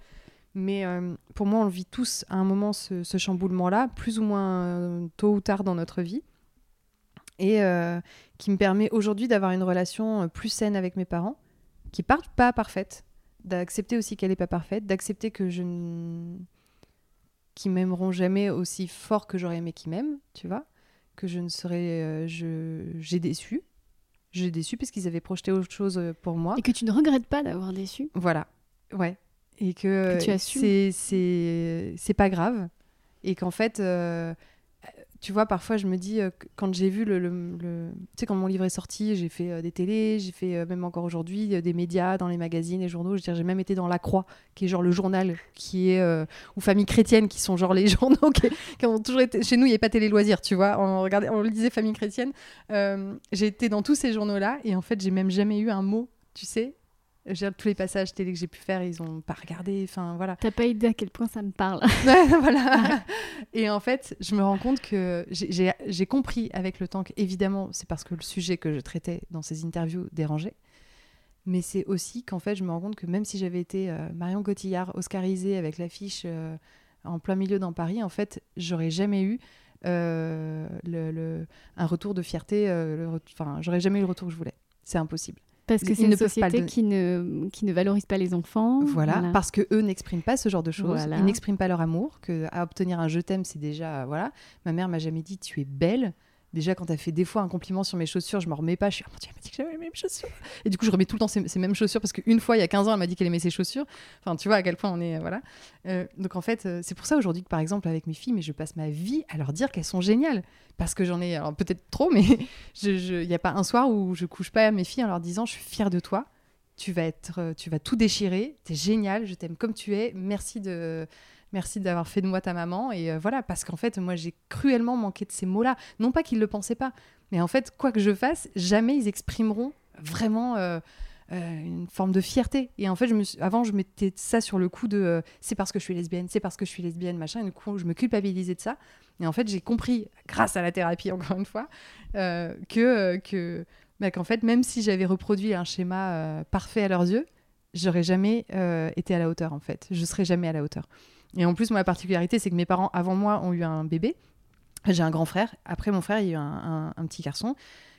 Mais euh, pour moi, on le vit tous à un moment, ce, ce chamboulement-là, plus ou moins euh, tôt ou tard dans notre vie. Et euh, qui me permet aujourd'hui d'avoir une relation plus saine avec mes parents, qui part pas parfaite, d'accepter aussi qu'elle n'est pas parfaite, d'accepter que je ne... qui m'aimeront jamais aussi fort que j'aurais aimé qu'ils m'aiment, tu vois, que je ne serais... euh, je... J'ai déçu. J'ai déçu parce qu'ils avaient projeté autre chose pour moi. Et que tu ne regrettes pas d'avoir déçu. Voilà, ouais. Et que, Que assumes. c'est c'est c'est pas grave. Et qu'en fait, euh, tu vois, parfois je me dis, euh, quand j'ai vu le, le- le- Tu sais, quand mon livre est sorti, j'ai fait euh, des télés, j'ai fait euh, même encore aujourd'hui euh, des médias, dans les magazines, les journaux. Je veux dire, j'ai même été dans La Croix, qui est genre le journal, qui est. euh, ou Famille chrétienne, qui sont genre les journaux qui, qui ont toujours été. Chez nous, il n'y avait pas télé loisirs, tu vois. On, regardait, on lisait Famille chrétienne. Euh, j'ai été dans tous ces journaux-là, et en fait, j'ai même jamais eu un mot, tu sais. Je veux dire, tous les passages télé que j'ai pu faire, ils ont pas regardé. Enfin, voilà. T'as pas idée à quel point ça me parle. Voilà. Et en fait, je me rends compte que j'ai- compris avec le temps que, évidemment, c'est parce que le sujet que je traitais dans ces interviews dérangeait. Mais c'est aussi qu'en fait, je me rends compte que même si j'avais été euh, Marion Cotillard, oscarisée avec l'affiche euh, en plein milieu dans Paris, en fait, j'aurais jamais eu euh, le, le- un retour de fierté. Enfin, j'aurais jamais eu le retour que je voulais. C'est impossible. Parce que c'est ne une société qui ne, qui ne valorise pas les enfants. Voilà, parce que eux n'expriment pas ce genre de choses. Voilà. Ils n'expriment pas leur amour. Que à obtenir un je t'aime, c'est déjà voilà. Ma mère m'a jamais dit tu es belle. Déjà, quand elle fait des fois un compliment sur mes chaussures, je m'en remets pas. Je suis oh mon Dieu, elle m'a dit que j'avais les mêmes chaussures. Et du coup, je remets tout le temps ces, mêmes chaussures parce qu'une fois, il y a 15 ans, elle m'a dit qu'elle aimait ses chaussures. Enfin, tu vois à quel point on est euh, voilà. Euh, donc en fait, euh, c'est pour ça aujourd'hui que par exemple avec mes filles, mais je passe ma vie à leur dire qu'elles sont géniales parce que j'en ai alors peut-être trop, mais il n'y a pas un soir où je couche pas à mes filles en leur disant je suis fière de toi tu vas être, tu vas tout déchirer, t'es génial, je t'aime comme tu es, merci de, merci d'avoir fait de moi ta maman. Et euh, voilà parce qu'en fait moi j'ai cruellement manqué de ces mots-là, non pas qu'ils le pensaient pas, mais en fait quoi que je fasse, jamais ils exprimeront vraiment euh, euh, une forme de fierté. Et en fait je me avant je mettais ça sur le coup de c'est parce que je suis lesbienne, c'est parce que je suis lesbienne machin. Et du coup je me culpabilisais de ça. Et en fait j'ai compris grâce à la thérapie encore une fois que que bah, qu'en fait, même si j'avais reproduit un schéma parfait à leurs yeux, j'aurais jamais été à la hauteur, en fait. Je serais jamais à la hauteur. Et en plus, moi, la particularité, c'est que mes parents, avant moi, ont eu un bébé. J'ai un grand frère. Après mon frère, il y a eu un, un- un petit garçon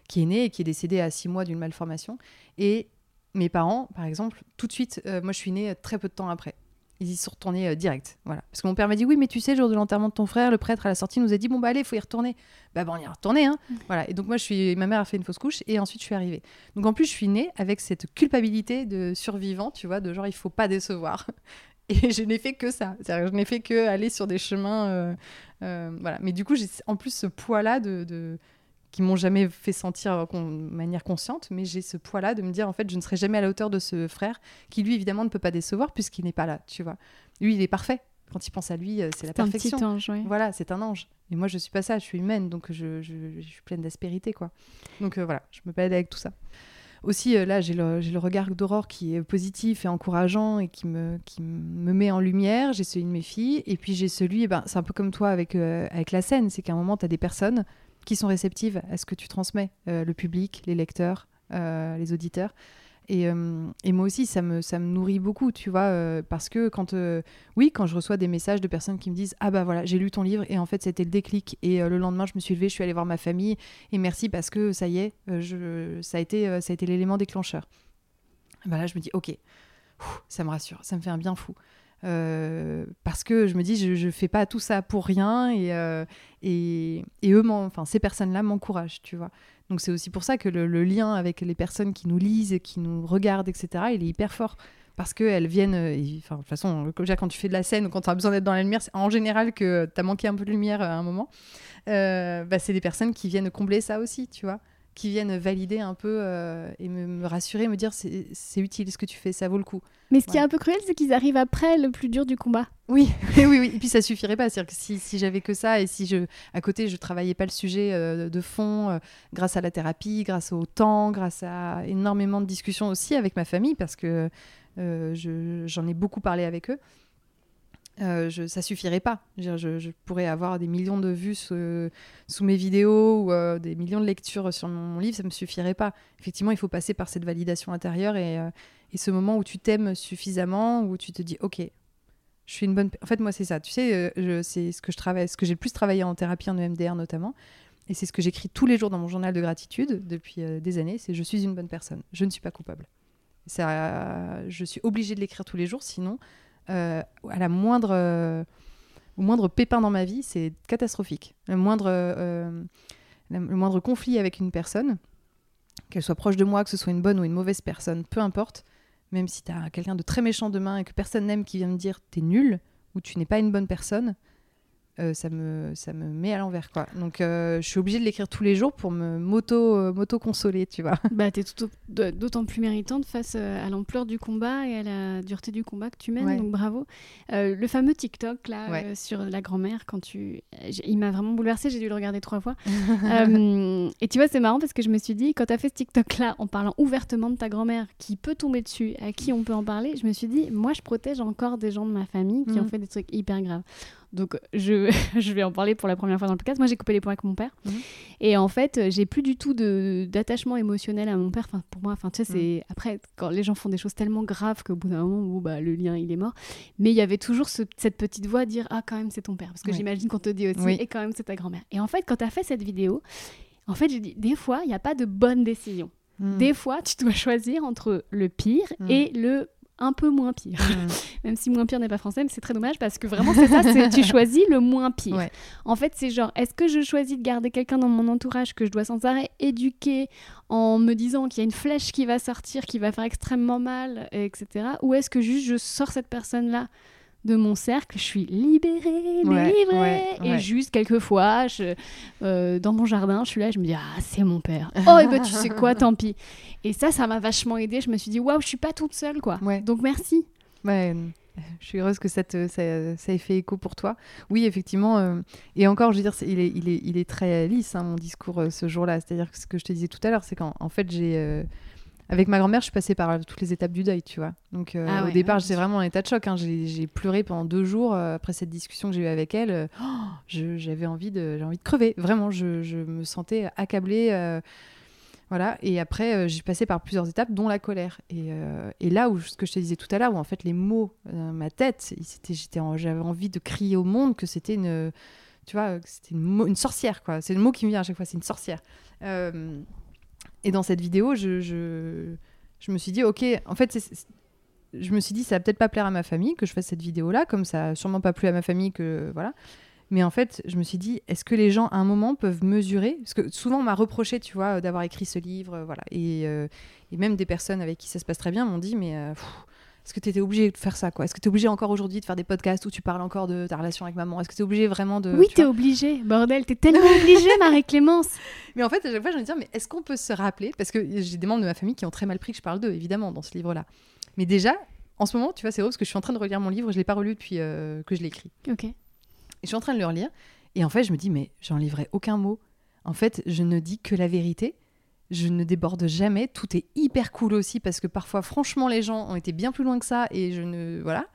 qui est né et qui est décédé à six mois d'une malformation. Et mes parents, par exemple, tout de suite, euh, moi, je suis née euh, très peu de temps après. Ils y sont retournés euh, direct. Voilà. Parce que mon père m'a dit Oui, mais tu sais, le jour de l'enterrement de ton frère, le prêtre à la sortie nous a dit Bon, bah allez, il faut y retourner. Bah, bon, on y est retourné. Hein. Voilà. Et donc, moi, je suis... ma mère a fait une fausse couche et ensuite, je suis arrivée. Donc, en plus, je suis née avec cette culpabilité de survivant, tu vois, de genre, il faut pas décevoir. Et je n'ai fait que ça. Que je n'ai fait que aller sur des chemins. euh, euh, voilà. Mais du coup, j'ai en plus ce poids-là de, de- qui m'ont jamais fait sentir euh, de manière consciente, mais j'ai ce poids-là de me dire en fait, je ne serai jamais à la hauteur de ce frère qui lui évidemment ne peut pas décevoir puisqu'il n'est pas là, tu vois. Lui, il est parfait. Quand il pense à lui, c'est la C'est un perfection. petit ange. Voilà, c'est un ange. Et moi, je suis pas ça, je suis humaine, donc je, je- je suis pleine d'aspérité, quoi. Donc euh, voilà, je me balade avec tout ça. Aussi, euh, là, j'ai le, regard d'Aurore qui est positif et encourageant et qui me, qui me met en lumière. J'ai celui de mes filles. Et puis, j'ai celui, eh ben, c'est un peu comme toi avec, euh, avec la scène, c'est qu'à un moment, tu as des personnes qui sont réceptives à ce que tu transmets, euh, le public, les lecteurs, les auditeurs. Et, euh, et moi aussi, ça me, ça me nourrit beaucoup, tu vois, euh, parce que quand, euh, oui, quand je reçois des messages de personnes qui me disent Ah bah voilà, j'ai lu ton livre et en fait c'était le déclic. Et le lendemain, je me suis levée, je suis allée voir ma famille et merci parce que ça y est, je, ça a été, ça a été l'élément déclencheur. Bah là, je me dis Ok, ça me rassure, ça me fait un bien fou. Euh, parce que je me dis, je, je fais pas tout ça pour rien et, euh, et, et eux, enfin, ces personnes-là m'encouragent, tu vois. Donc c'est aussi pour ça que le, lien avec les personnes qui nous lisent, et qui nous regardent, etc., il est hyper fort. Parce qu'elles viennent, euh, enfin, de toute façon, quand tu fais de la scène ou quand tu as besoin d'être dans la lumière, c'est en général que tu as manqué un peu de lumière à un moment. Bah, c'est des personnes qui viennent combler ça aussi, tu vois qui viennent valider un peu euh, et me, me rassurer, me dire c'est utile ce que tu fais, ça vaut le coup. Mais ce qui est un peu cruel, c'est qu'ils arrivent après le plus dur du combat. Oui, oui, oui. Et puis ça suffirait pas. C'est-à-dire que si, si j'avais que ça et si je, à côté, je travaillais pas le sujet euh, de fond, euh, grâce à la thérapie, grâce au temps, grâce à énormément de discussions aussi avec ma famille, parce que je- j'en ai beaucoup parlé avec eux. Euh, je, ça suffirait pas. Je, pourrais avoir des millions de vues sous, mes vidéos ou euh, des millions de lectures sur mon, livre, ça me suffirait pas. Effectivement, il faut passer par cette validation intérieure et, euh, et ce moment où tu t'aimes suffisamment, où tu te dis, ok, Je suis une bonne. En fait, moi, c'est ça. Tu sais, euh, c'est ce que je travaille, ce que j'ai le plus travaillé en thérapie en EMDR notamment, et c'est ce que j'écris tous les jours dans mon journal de gratitude depuis des années. C'est je suis une bonne personne. Je ne suis pas coupable. Ça, je suis obligée de l'écrire tous les jours, sinon, à la moindre, au moindre pépin dans ma vie, c'est catastrophique. Le moindre, le moindre conflit avec une personne, qu'elle soit proche de moi, que ce soit une bonne ou une mauvaise personne, peu importe, même si tu as quelqu'un de très méchant demain et que personne n'aime qui vient me dire t'es nul ou tu n'es pas une bonne personne, euh, ça, me, ça me met à l'envers. quoi. Donc euh, je suis obligée de l'écrire tous les jours pour me moto, euh, moto consoler, tu vois. Bah, tu es d'autant plus méritante face à l'ampleur du combat et à la dureté du combat que tu mènes, donc bravo. le fameux TikTok là sur la grand-mère, quand tu... il m'a vraiment bouleversée, j'ai dû le regarder trois fois. et tu vois, c'est marrant parce que je me suis dit, quand tu as fait ce TikTok là en parlant ouvertement de ta grand-mère qui peut tomber dessus, à qui on peut en parler, je me suis dit, moi je protège encore des gens de ma famille qui ont mm. fait des trucs hyper graves. Donc, je, je, vais en parler pour la première fois dans le podcast. Moi, j'ai coupé les points avec mon père. Mhm. Et en fait, j'ai plus du tout d'attachement émotionnel à mon père. Enfin, pour moi, enfin, tu sais, c'est. Mhm. Après, quand les gens font des choses tellement graves qu'au bout d'un moment, bah, le lien, il est mort. Mais il y avait toujours cette petite voix à dire Ah, quand même, c'est ton père. Parce que j'imagine qu'on te dit aussi Et quand même, c'est ta grand-mère. Et en fait, quand tu as fait cette vidéo, en fait, j'ai dit Des fois, il n'y a pas de bonne décision. Mhm. Des fois, tu dois choisir entre le pire et le un peu moins pire. Même si moins pire n'est pas français, mais c'est très dommage parce que vraiment, c'est ça, tu choisis le moins pire. En fait, c'est genre, est-ce que je choisis de garder quelqu'un dans mon entourage que je dois sans arrêt éduquer en me disant qu'il y a une flèche qui va sortir, qui va faire extrêmement mal, etc. Ou est-ce que juste je sors cette personne-là de mon cercle, je suis libérée, délivrée. et juste quelquefois, je, euh, dans mon jardin, je suis là, je me dis ah c'est mon père. oh et ben tu sais quoi, tant pis. Et ça, ça m'a vachement aidé. Je me suis dit waouh, je suis pas toute seule quoi. Donc merci. Ouais. Je suis heureuse que ça, te, ça, ait fait écho pour toi. Oui, effectivement. Euh, et encore, je veux dire, il, est, il, est, il est très lisse, hein, mon discours, euh, ce jour-là. C'est-à-dire que ce que je te disais tout à l'heure, c'est qu'en fait, j'ai avec ma grand-mère, je suis passée par toutes les étapes du deuil, tu vois. Donc euh, ah au départ, j'étais vraiment en état de choc. Hein. J'ai pleuré pendant deux jours euh, après cette discussion que j'ai eue avec elle. Euh, oh, j'avais envie de, envie de crever. Vraiment, je, je me sentais accablée. voilà. Et après, j'ai passé par plusieurs étapes, dont la colère. Et, et, là où ce que je te disais tout à l'heure, où en fait les mots, ma tête, j'avais envie de crier au monde que c'était une, tu vois, c'était une, une, sorcière, quoi. C'est le mot qui me vient à chaque fois, c'est une sorcière. Et dans cette vidéo, je, je, je me suis dit, ok, en fait, je me suis dit, ça va peut-être pas plaire à ma famille que je fasse cette vidéo-là, comme ça a sûrement pas plu à ma famille que voilà. Mais en fait, je me suis dit, est-ce que les gens à un moment peuvent mesurer? Parce que souvent on m'a reproché, tu vois, d'avoir écrit ce livre, voilà. Et, euh, et, même des personnes avec qui ça se passe très bien m'ont dit, mais euh, est-ce que tu étais obligé de faire ça quoi? Est-ce que tu es obligé encore aujourd'hui de faire des podcasts où tu parles encore de ta relation avec maman? Est-ce que tu es obligé vraiment de. Oui, tu es obligé, bordel, tu es tellement obligé, Marie-Clémence Mais en fait, à chaque fois, je me dis, mais est-ce qu'on peut se rappeler? Parce que j'ai des membres de ma famille qui ont très mal pris que je parle d'eux, évidemment, dans ce livre-là. Mais déjà, en ce moment, tu vois, c'est drôle parce que je suis en train de relire mon livre, je ne l'ai pas relu depuis euh, que je l'ai écrit. Ok. Et je suis en train de le relire. Et en fait, je me dis, mais j'en livrerai aucun mot. En fait, je ne dis que la vérité je ne déborde jamais. Tout est hyper cool aussi parce que parfois, franchement, les gens ont été bien plus loin que ça et je ne. Voilà.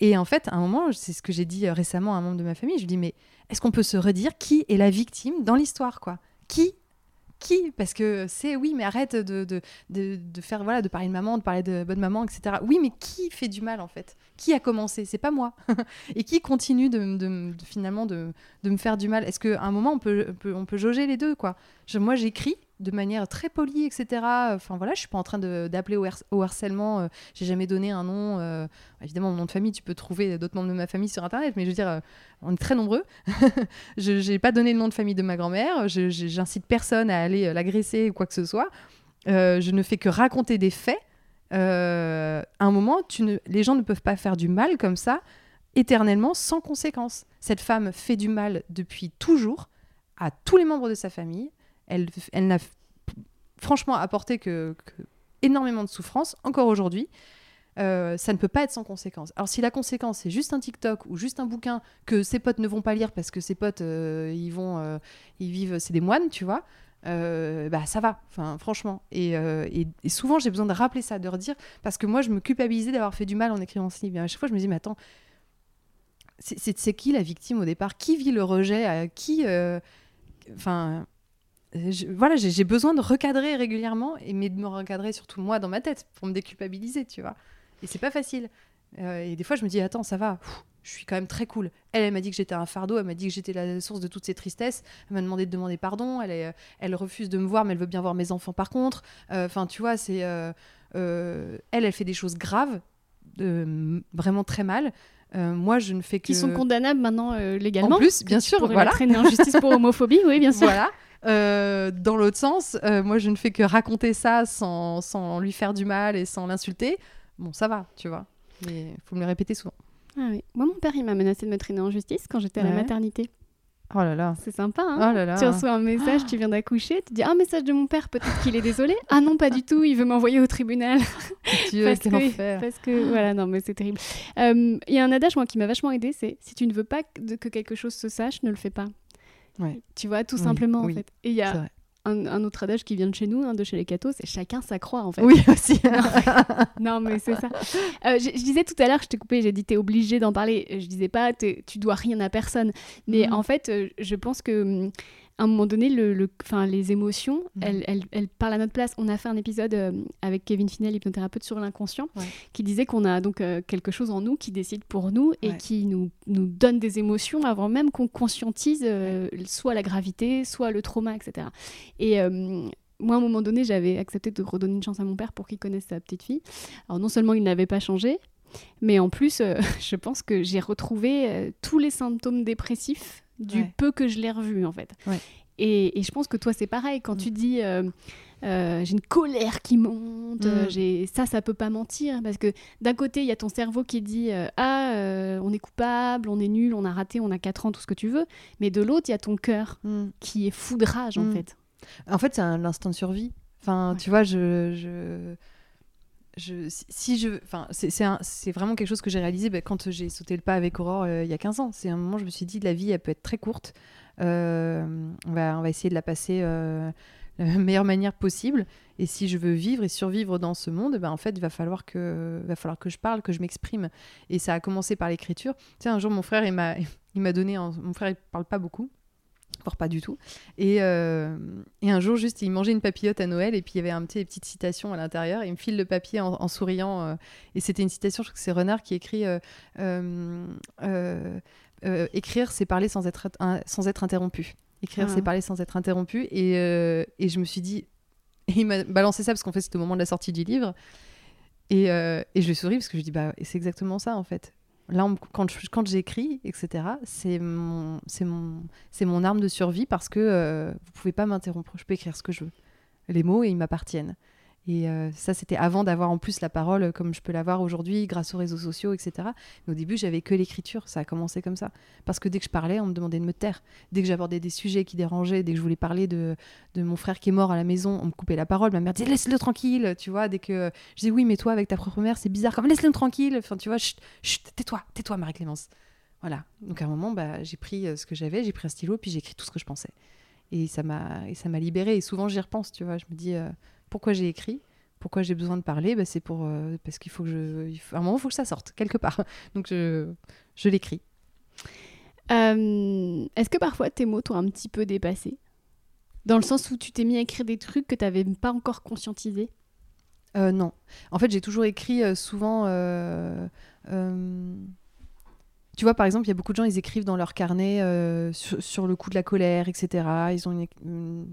Et en fait, à un moment, c'est ce que j'ai dit euh, récemment à un membre de ma famille, je lui dis, mais est-ce qu'on peut se redire qui est la victime dans l'histoire, quoi? Qui? Qui? Parce que c'est oui, mais arrête de, de, de, faire voilà, de parler de maman, de parler de bonne maman, etc. Oui, mais qui fait du mal en fait? Qui a commencé? C'est pas moi. et qui continue de, finalement de, me faire du mal? Est-ce qu'à un moment on peut, peut jauger les deux quoi? Moi j'écris de manière très polie, etc. Enfin voilà, je suis pas en train d'appeler au, harcèlement. Euh, j'ai jamais donné un nom. Euh, évidemment, mon nom de famille, tu peux trouver d'autres membres de ma famille sur internet, mais je veux dire, euh, on est très nombreux. je n'ai pas donné le nom de famille de ma grand-mère. J'incite personne à aller l'agresser ou quoi que ce soit. je ne fais que raconter des faits. à un moment, les gens ne peuvent pas faire du mal comme ça éternellement sans conséquence. Cette femme fait du mal depuis toujours à tous les membres de sa famille elle, elle n'a franchement apporté que, énormément de souffrance, encore aujourd'hui. Euh, ça ne peut pas être sans conséquence. Alors si la conséquence c'est juste un TikTok ou juste un bouquin que ses potes ne vont pas lire parce que ses potes euh, ils vont euh, ils vivent c'est des moines tu vois bah ça va. Enfin franchement. Et, et, souvent j'ai besoin de rappeler ça de redire parce que moi je me culpabilisais d'avoir fait du mal en écrivant ce livre. À chaque fois je me dis mais attends c'est qui la victime au départ? Qui vit le rejet? Qui enfin voilà, j'ai besoin de recadrer régulièrement, et, mais de me recadrer surtout moi dans ma tête pour me déculpabiliser, tu vois. Et c'est pas facile. Euh, et des fois, je me dis, attends, ça va. je suis quand même très cool. Elle, elle m'a dit que j'étais un fardeau, elle m'a dit que j'étais la source de toutes ces tristesses. Elle m'a demandé de demander pardon. Elle, est, elle refuse de me voir, mais elle veut bien voir mes enfants par contre. Enfin, tu vois, c'est. elle, elle fait des choses graves, vraiment très mal. Euh, moi, je ne fais que. Qui sont condamnables maintenant euh, légalement. En plus, bien sûr. Voilà. traîner en justice pour homophobie, oui, bien sûr. Voilà. Euh, dans l'autre sens, moi, je ne fais que raconter ça sans, sans lui faire du mal et sans l'insulter. Bon, ça va, tu vois. Mais il faut me le répéter souvent. Ah oui. Moi, mon père, il m'a menacé de me traîner en justice quand j'étais à la maternité. Oh là là. C'est sympa, hein oh là là. Tu reçois un message, tu viens d'accoucher, tu dis un message de mon père, peut-être qu'il est désolé. Ah non, pas du tout, il veut m'envoyer au tribunal. Dieu, parce, que, enfer. parce que, voilà, non, mais c'est terrible. Euh, il y a un adage, moi, qui m'a vachement aidé, c'est si tu ne veux pas que quelque chose se sache, ne le fais pas. Ouais. Tu vois, tout simplement, en fait. Et il y a un, autre adage qui vient de chez nous, hein, de chez les cathos, c'est chacun sa croix en fait. Oui aussi. non mais c'est ça. Euh, je, disais tout à l'heure, je t'ai coupé, j'ai dit t'es obligé d'en parler. Je disais pas tu dois rien à personne, mais mm. en fait euh, je pense que hum, à un moment donné, le, les émotions, mhm. elles, elles, parlent à notre place. On a fait un épisode euh, avec Kevin Finel, hypnothérapeute sur l'inconscient, qui disait qu'on a donc euh, quelque chose en nous qui décide pour nous et qui nous, nous donne des émotions avant même qu'on conscientise euh, soit la gravité, soit le trauma, etc. Et moi, à un moment donné, j'avais accepté de redonner une chance à mon père pour qu'il connaisse sa petite fille. Alors, non seulement il n'avait pas changé, mais en plus, je pense que j'ai retrouvé tous les symptômes dépressifs du peu que je l'ai revu en fait. Et, et, je pense que toi c'est pareil quand tu mm. dis euh, euh, j'ai une colère qui monte, mm. j'ai ça ça peut pas mentir parce que d'un côté il y a ton cerveau qui dit euh, ah on est coupable, on est nul, on a raté, on a 4 ans tout ce que tu veux, mais de l'autre il y a ton cœur mm. qui est foudrage en fait. En fait c'est un instinct de survie. Enfin tu vois je, je si je, enfin, c'est vraiment quelque chose que j'ai réalisé bah, quand j'ai sauté le pas avec Aurore euh, il y a 15 ans. C'est un moment où je me suis dit, la vie, elle peut être très courte. Euh, on, va, essayer de la passer euh, de la meilleure manière possible. Et si je veux vivre et survivre dans ce monde, bah, en fait, il va falloir que, va falloir que je parle, que je m'exprime. Et ça a commencé par l'écriture. Tu sais, un jour, mon frère, il m'a donné, mon frère, il parle pas beaucoup voire pas du tout. Et, euh, et, un jour, juste, il mangeait une papillote à Noël et puis il y avait un petit, des petites citations à l'intérieur. Il me file le papier en, souriant. Euh, et c'était une citation, je crois que c'est Renard qui écrit euh, Écrire, c'est parler sans être, sans être interrompu. Écrire, c'est ah. parler sans être interrompu. Et, et je me suis dit. Et il m'a balancé ça parce qu'en fait, c'était au moment de la sortie du livre. Et, et je souris parce que je dis bah, c'est exactement ça en fait là, quand, quand j'écris, etc., c'est mon, mon, mon arme de survie parce que euh, vous pouvez pas m'interrompre. Je peux écrire ce que je veux. Les mots, et ils m'appartiennent. Et euh, ça, c'était avant d'avoir en plus la parole euh, comme je peux l'avoir aujourd'hui grâce aux réseaux sociaux, etc. Mais au début, j'avais que l'écriture. Ça a commencé comme ça. Parce que dès que je parlais, on me demandait de me taire. Dès que j'abordais des sujets qui dérangeaient, dès que je voulais parler de, de mon frère qui est mort à la maison, on me coupait la parole. Ma mère disait laisse-le tranquille, tu vois. Dès que je disais oui, mais toi, avec ta propre mère, c'est bizarre. Comme laisse-le tranquille. Enfin, tu vois, chut, tais-toi, tais-toi, Marie-Clémence. Voilà. Donc à un moment, bah, j'ai pris euh, ce que j'avais, j'ai pris un stylo, puis j'ai écrit tout ce que je pensais. Et ça m'a, libérée. Et souvent, j'y repense, tu vois. Je me dis pourquoi j'ai écrit pourquoi j'ai besoin de parler bah, C'est pour euh, parce qu'il faut que je, il à un moment, il faut que ça sorte quelque part. Donc je, je l'écris. Euh, est-ce que parfois tes mots t'ont un petit peu dépassé? Dans le sens où tu t'es mis à écrire des trucs que tu n'avais pas encore conscientisés? Euh, Non. En fait, j'ai toujours écrit souvent. Tu vois, par exemple, il y a beaucoup de gens, ils écrivent dans leur carnet sur, le coup de la colère, etc. Ils ont une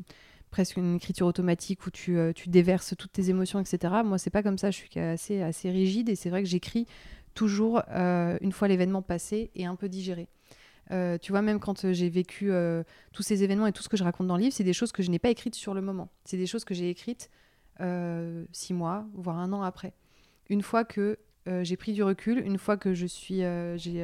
presque une écriture automatique où tu, euh, tu, déverses toutes tes émotions, etc. Moi, c'est pas comme ça. Je suis assez, assez rigide et c'est vrai que j'écris toujours euh, une fois l'événement passé et un peu digéré. Euh, tu vois, même quand j'ai vécu tous ces événements et tout ce que je raconte dans le livre, c'est des choses que je n'ai pas écrites sur le moment. C'est des choses que j'ai écrites six mois, voire un an après. Une fois que j'ai pris du recul, une fois que je suis, j'ai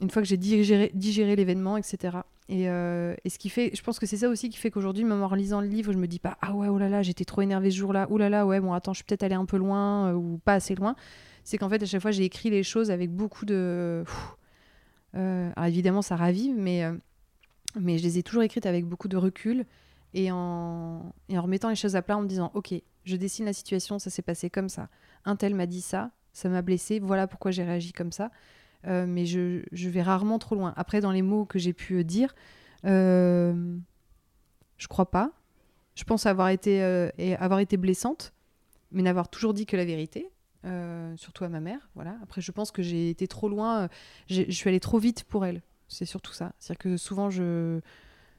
une fois que j'ai digéré, digéré l'événement, etc. Euh, et, ce qui fait, je pense que c'est ça aussi qui fait qu'aujourd'hui, même en relisant le livre, je me dis pas ah ouais oh là là j'étais trop énervée ce jour-là, oh là là ouais bon attends je suis peut-être allée un peu loin euh, ou pas assez loin. C'est qu'en fait à chaque fois j'ai écrit les choses avec beaucoup de, euh, alors évidemment ça ravive, mais mais je les ai toujours écrites avec beaucoup de recul et en et en remettant les choses à plat en me disant ok je dessine la situation, ça s'est passé comme ça, un tel m'a dit ça, ça m'a blessé, voilà pourquoi j'ai réagi comme ça. Euh, mais je, je, vais rarement trop loin. Après, dans les mots que j'ai pu euh, dire, euh, je crois pas. Je pense avoir été, avoir été blessante, mais n'avoir toujours dit que la vérité. surtout à ma mère. Voilà. Après, je pense que j'ai été trop loin, je suis allée trop vite pour elle. C'est surtout ça. C'est-à-dire que souvent, je,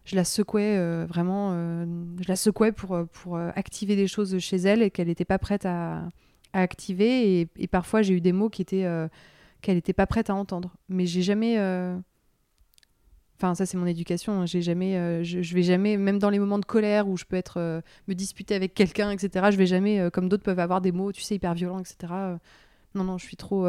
je la secouais vraiment, je la secouais pour, pour activer des choses chez elle et qu'elle n'était pas prête à, à activer. Et, et parfois, j'ai eu des mots qui étaient qu'elle n'était pas prête à entendre. Mais j'ai jamais. Euh, enfin, ça c'est mon éducation. Hein. J'ai jamais, euh, je, vais jamais, même dans les moments de colère où je peux être euh, me disputer avec quelqu'un, etc. Je vais jamais, comme d'autres peuvent avoir des mots, tu sais, hyper violents, etc. non, non, je suis trop,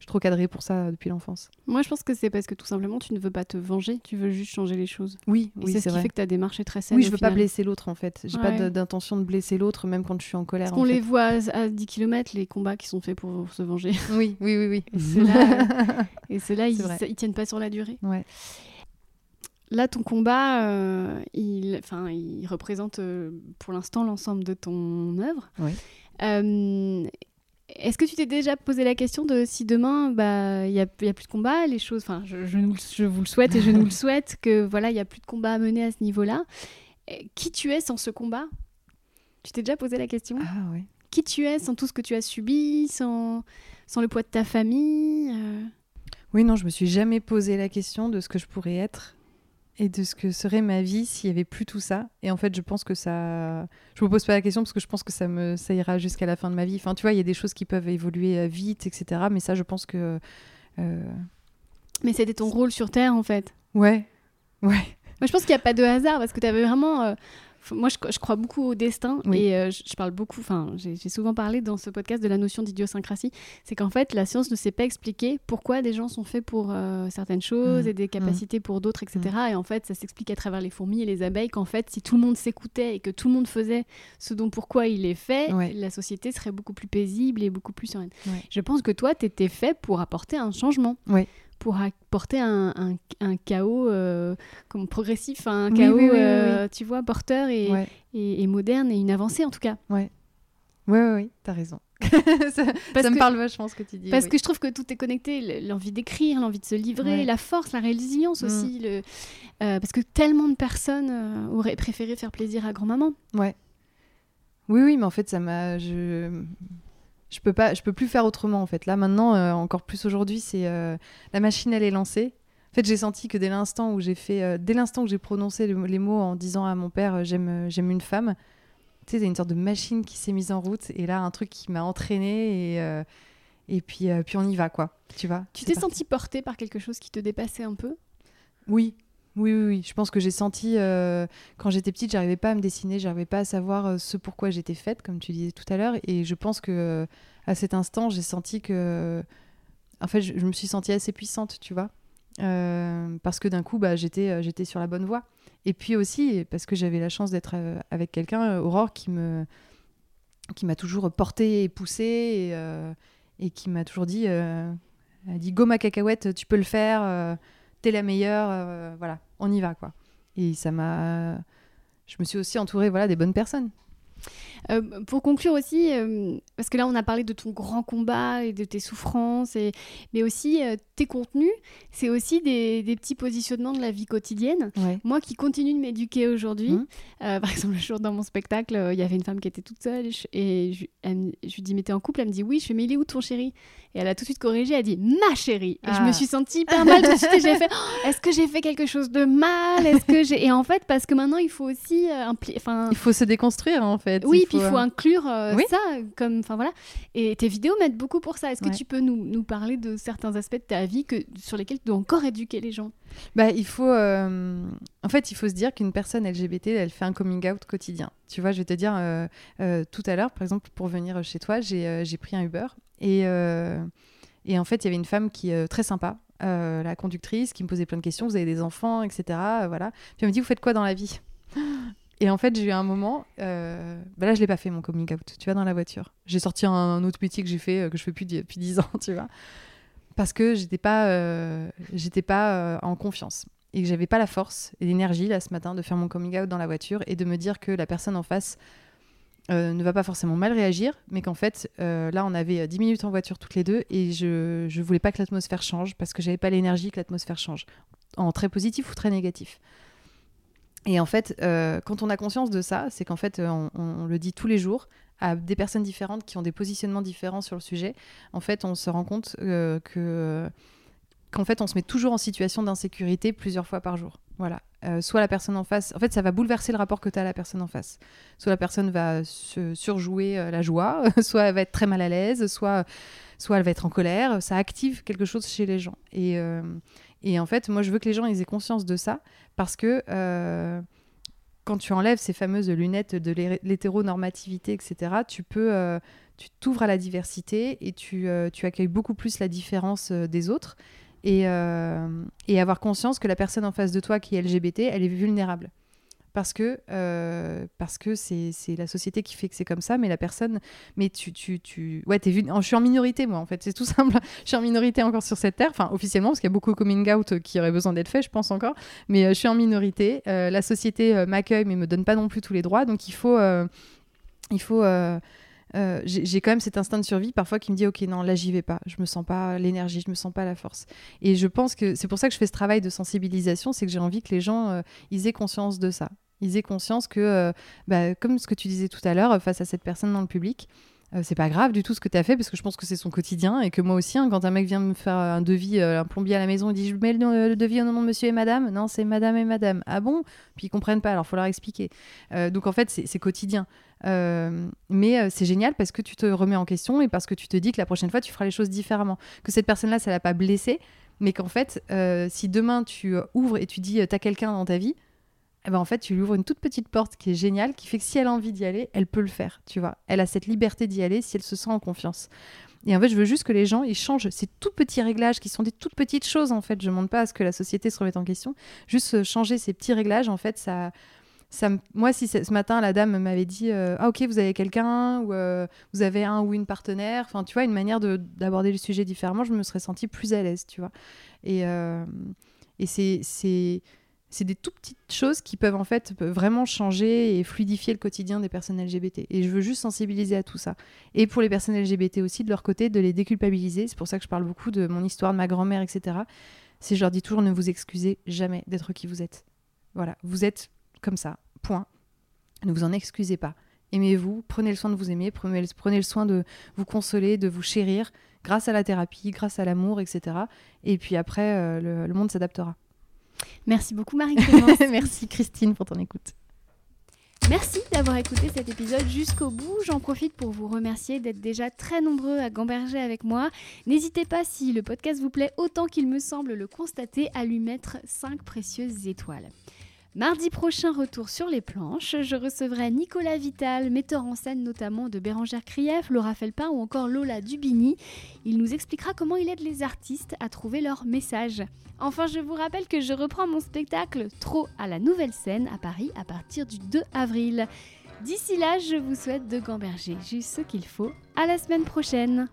je suis trop cadrée pour ça depuis l'enfance. Moi, je pense que c'est parce que tout simplement, tu ne veux pas te venger, tu veux juste changer les choses. Oui, oui c'est ce qui fait que ta démarche est très saine. Oui, je veux pas blesser l'autre en fait. J'ai pas d'intention de blesser l'autre, même quand je suis en colère. Parce qu'on les voit à 10 km, les combats qui sont faits pour se venger. Oui, oui, oui. oui. Et ceux-là, ils, ils tiennent pas sur la durée. Ouais. Là, ton combat, euh, il, il représente euh, pour l'instant l'ensemble de ton œuvre. Oui. Euh, est-ce que tu t'es déjà posé la question de si demain, bah, il y a, plus de combat, les choses, enfin, je, je, vous le souhaite et je nous le souhaite que voilà, il y a plus de combat à mener à ce niveau-là. Qui tu es sans ce combat? Tu t'es déjà posé la question? Ah oui. Qui tu es sans tout ce que tu as subi, sans, sans le poids de ta famille euh? Oui, non, je me suis jamais posé la question de ce que je pourrais être et de ce que serait ma vie s'il y avait plus tout ça. Et en fait, je pense que ça. Je me pose pas la question parce que je pense que ça me ça ira jusqu'à la fin de ma vie. Enfin, tu vois, il y a des choses qui peuvent évoluer euh, vite, etc. Mais ça, je pense que. Euh, mais c'était ton rôle sur Terre, en fait. Ouais. Ouais. Moi, je pense qu'il n'y a pas de hasard parce que tu avais vraiment. Euh, moi, je, crois beaucoup au destin et euh, je, parle beaucoup, enfin, j'ai souvent parlé dans ce podcast de la notion d'idiosyncrasie. C'est qu'en fait, la science ne sait pas expliquer pourquoi des gens sont faits pour euh, certaines choses mmh. et des mmh. capacités pour d'autres, etc. Mmh. Et en fait, ça s'explique à travers les fourmis et les abeilles qu'en fait, si tout le monde s'écoutait et que tout le monde faisait ce dont pourquoi il est fait, la société serait beaucoup plus paisible et beaucoup plus sereine. Je pense que toi, tu étais fait pour apporter un changement. Oui pour apporter un, un, chaos euh, comme progressif, un chaos, euh, tu vois, porteur et, et, moderne et une avancée en tout cas. Ouais, ouais, ouais, ouais t'as raison. ça, me parle vachement ce que tu dis. Parce que je trouve que tout est connecté, l'envie d'écrire, l'envie de se livrer, la force, la résilience mm. aussi. Le, euh, parce que tellement de personnes auraient préféré faire plaisir à grand-maman. Ouais. Oui, oui, mais en fait, ça m'a. Je je peux pas, je peux plus faire autrement en fait. Là maintenant, euh, encore plus aujourd'hui, c'est euh, la machine elle est lancée. En fait, j'ai senti que dès l'instant où j'ai fait, euh, dès l'instant où j'ai prononcé les mots en disant à mon père j'aime, j'aime une femme, tu sais, c'est une sorte de machine qui s'est mise en route et là un truc qui m'a entraîné et et puis puis on y va quoi. Tu vois. Tu t'es senti portée par quelque chose qui te dépassait un peu? Oui, oui, oui, oui. Je pense que j'ai senti, euh, quand j'étais petite, j'arrivais pas à me dessiner, j'arrivais pas à savoir euh, ce pourquoi j'étais faite, comme tu disais tout à l'heure. Et je pense que euh, à cet instant, j'ai senti que. En fait, je, me suis sentie assez puissante, tu vois. parce que d'un coup, bah, j'étais, j'étais sur la bonne voie. Et puis aussi, parce que j'avais la chance d'être avec quelqu'un, Aurore, qui, me, qui m'a toujours portée et poussée et, qui m'a toujours dit, a dit Go ma cacahuète, tu peux le faire t'es la meilleure, euh, voilà, on y va quoi. Et ça m'a, je me suis aussi entourée voilà des bonnes personnes. Euh, pour conclure aussi, euh, parce que là on a parlé de ton grand combat et de tes souffrances, et, mais aussi euh, tes contenus, c'est aussi des, des, petits positionnements de la vie quotidienne. Moi qui continue de m'éduquer aujourd'hui, mmh. par exemple le jour dans mon spectacle, il y avait une femme qui était toute seule et je, je lui dis mais t'es en couple? Elle me dit oui, je fais mais il est où ton chéri? Et elle a tout de suite corrigé, elle a dit ma chérie. Et je me ah. suis sentie hyper mal tout de suite et j'ai fait oh, est-ce que j'ai fait quelque chose de mal? Est-ce que j'ai Et en fait parce que maintenant il faut aussi, enfin il faut se déconstruire en fait. Oui, puis il faut inclure euh, ça, comme, enfin voilà. Et tes vidéos mettent beaucoup pour ça. Est-ce que tu peux nous, nous, parler de certains aspects de ta vie que, sur lesquels tu dois encore éduquer les gens? Bah, il faut, euh, en fait, il faut se dire qu'une personne LGBT, elle fait un coming out quotidien. Tu vois, je vais te dire, euh, tout à l'heure, par exemple, pour venir chez toi, j'ai pris un Uber et, et en fait, il y avait une femme qui est très sympa, la conductrice, qui me posait plein de questions. Vous avez des enfants, etc. voilà. Puis elle me dit, vous faites quoi dans la vie? Et en fait, j'ai eu un moment. Euh... Bah là, je l'ai pas fait mon coming out. Tu vois, dans la voiture. J'ai sorti un, autre métier que j'ai fait, euh, que je fais depuis, depuis 10 ans, tu vois. Parce que j'étais pas, euh, j'étais pas en confiance et que j'avais pas la force et l'énergie là ce matin de faire mon coming out dans la voiture et de me dire que la personne en face ne va pas forcément mal réagir, mais qu'en fait, là, on avait 10 minutes en voiture toutes les deux et je, je voulais pas que l'atmosphère change parce que j'avais pas l'énergie que l'atmosphère change, en très positif ou très négatif. Et en fait, euh, quand on a conscience de ça, c'est qu'en fait, euh, on, le dit tous les jours, à des personnes différentes qui ont des positionnements différents sur le sujet, en fait, on se rend compte que qu'en fait, on se met toujours en situation d'insécurité plusieurs fois par jour. Voilà. Euh, soit la personne en face, en fait, ça va bouleverser le rapport que tu as à la personne en face. Soit la personne va surjouer euh, la joie, soit elle va être très mal à l'aise, soit, soit elle va être en colère. Ça active quelque chose chez les gens. Et, euh, et en fait, moi, je veux que les gens aient conscience de ça parce que quand tu enlèves ces fameuses lunettes de l'hétéronormativité, etc., tu peux, tu t'ouvres à la diversité et tu, tu accueilles beaucoup plus la différence des autres et, euh, et, avoir conscience que la personne en face de toi qui est LGBT, elle est vulnérable. Parce que euh, parce que c'est la société qui fait que c'est comme ça, mais la personne, mais tu tu tu ouais je suis en minorité moi en fait c'est tout simple, je suis en minorité encore sur cette terre, enfin officiellement parce qu'il y a beaucoup de coming out qui aurait besoin d'être fait, je pense encore, mais euh, je suis en minorité, la société m'accueille mais me donne pas non plus tous les droits, donc il faut il faut euh, j'ai quand même cet instinct de survie parfois qui me dit ok non là j'y vais pas. Je me sens pas l'énergie je me sens pas la force. Et je pense que c'est pour ça que je fais ce travail de sensibilisation c'est que j'ai envie que les gens euh, ils aient conscience de ça. Ils aient conscience que euh, bah, comme ce que tu disais tout à l'heure face à cette personne dans le public c'est pas grave du tout ce que tu as fait parce que je pense que c'est son quotidien et que moi aussi, hein, quand un mec vient me faire un devis, un plombier à la maison, il dit Je mets le, devis au nom de monsieur et madame. Non, c'est madame et madame. Ah bon? Puis ils comprennent pas, alors faut leur expliquer. donc en fait, c'est quotidien. Euh, mais euh, c'est génial parce que tu te remets en question et parce que tu te dis que la prochaine fois, tu feras les choses différemment. Que cette personne-là, ça l'a pas blessé, mais qu'en fait, euh, si demain tu ouvres et tu dis, tu as quelqu'un dans ta vie, eh ben en fait, tu lui ouvres une toute petite porte qui est géniale, qui fait que si elle a envie d'y aller, elle peut le faire, tu vois. Elle a cette liberté d'y aller si elle se sent en confiance. Et en fait, je veux juste que les gens, ils changent ces tout petits réglages qui sont des toutes petites choses, en fait. Je ne demande pas à ce que la société se remette en question. Juste changer ces petits réglages, en fait, ça, moi, si ce matin la dame m'avait dit euh, ah ok vous avez quelqu'un ou euh, vous avez un ou une partenaire, enfin tu vois une manière d'aborder le sujet différemment, je me serais sentie plus à l'aise, tu vois. Et, euh, et c'est c'est des tout petites choses qui peuvent en fait vraiment changer et fluidifier le quotidien des personnes LGBT. Et je veux juste sensibiliser à tout ça. Et pour les personnes LGBT aussi, de leur côté, de les déculpabiliser. C'est pour ça que je parle beaucoup de mon histoire de ma grand-mère, etc. C'est je leur dis toujours ne vous excusez jamais d'être qui vous êtes. Voilà, vous êtes comme ça, point. Ne vous en excusez pas. Aimez-vous, prenez le soin de vous aimer, prenez, le soin de vous consoler, de vous chérir, grâce à la thérapie, grâce à l'amour, etc. Et puis après, euh, le, monde s'adaptera. Merci beaucoup marie Merci Christine pour ton écoute. Merci d'avoir écouté cet épisode jusqu'au bout. J'en profite pour vous remercier d'être déjà très nombreux à gamberger avec moi. N'hésitez pas, si le podcast vous plaît autant qu'il me semble le constater, à lui mettre 5 précieuses étoiles. Mardi prochain, retour sur les planches. Je recevrai Nicolas Vital, metteur en scène notamment de Bérangère Krief, Laura Felpin ou encore Lola Dubini. Il nous expliquera comment il aide les artistes à trouver leur message. Enfin, je vous rappelle que je reprends mon spectacle Trop à la nouvelle scène à Paris à partir du 2 avril. D'ici là, je vous souhaite de gamberger juste ce qu'il faut. À la semaine prochaine!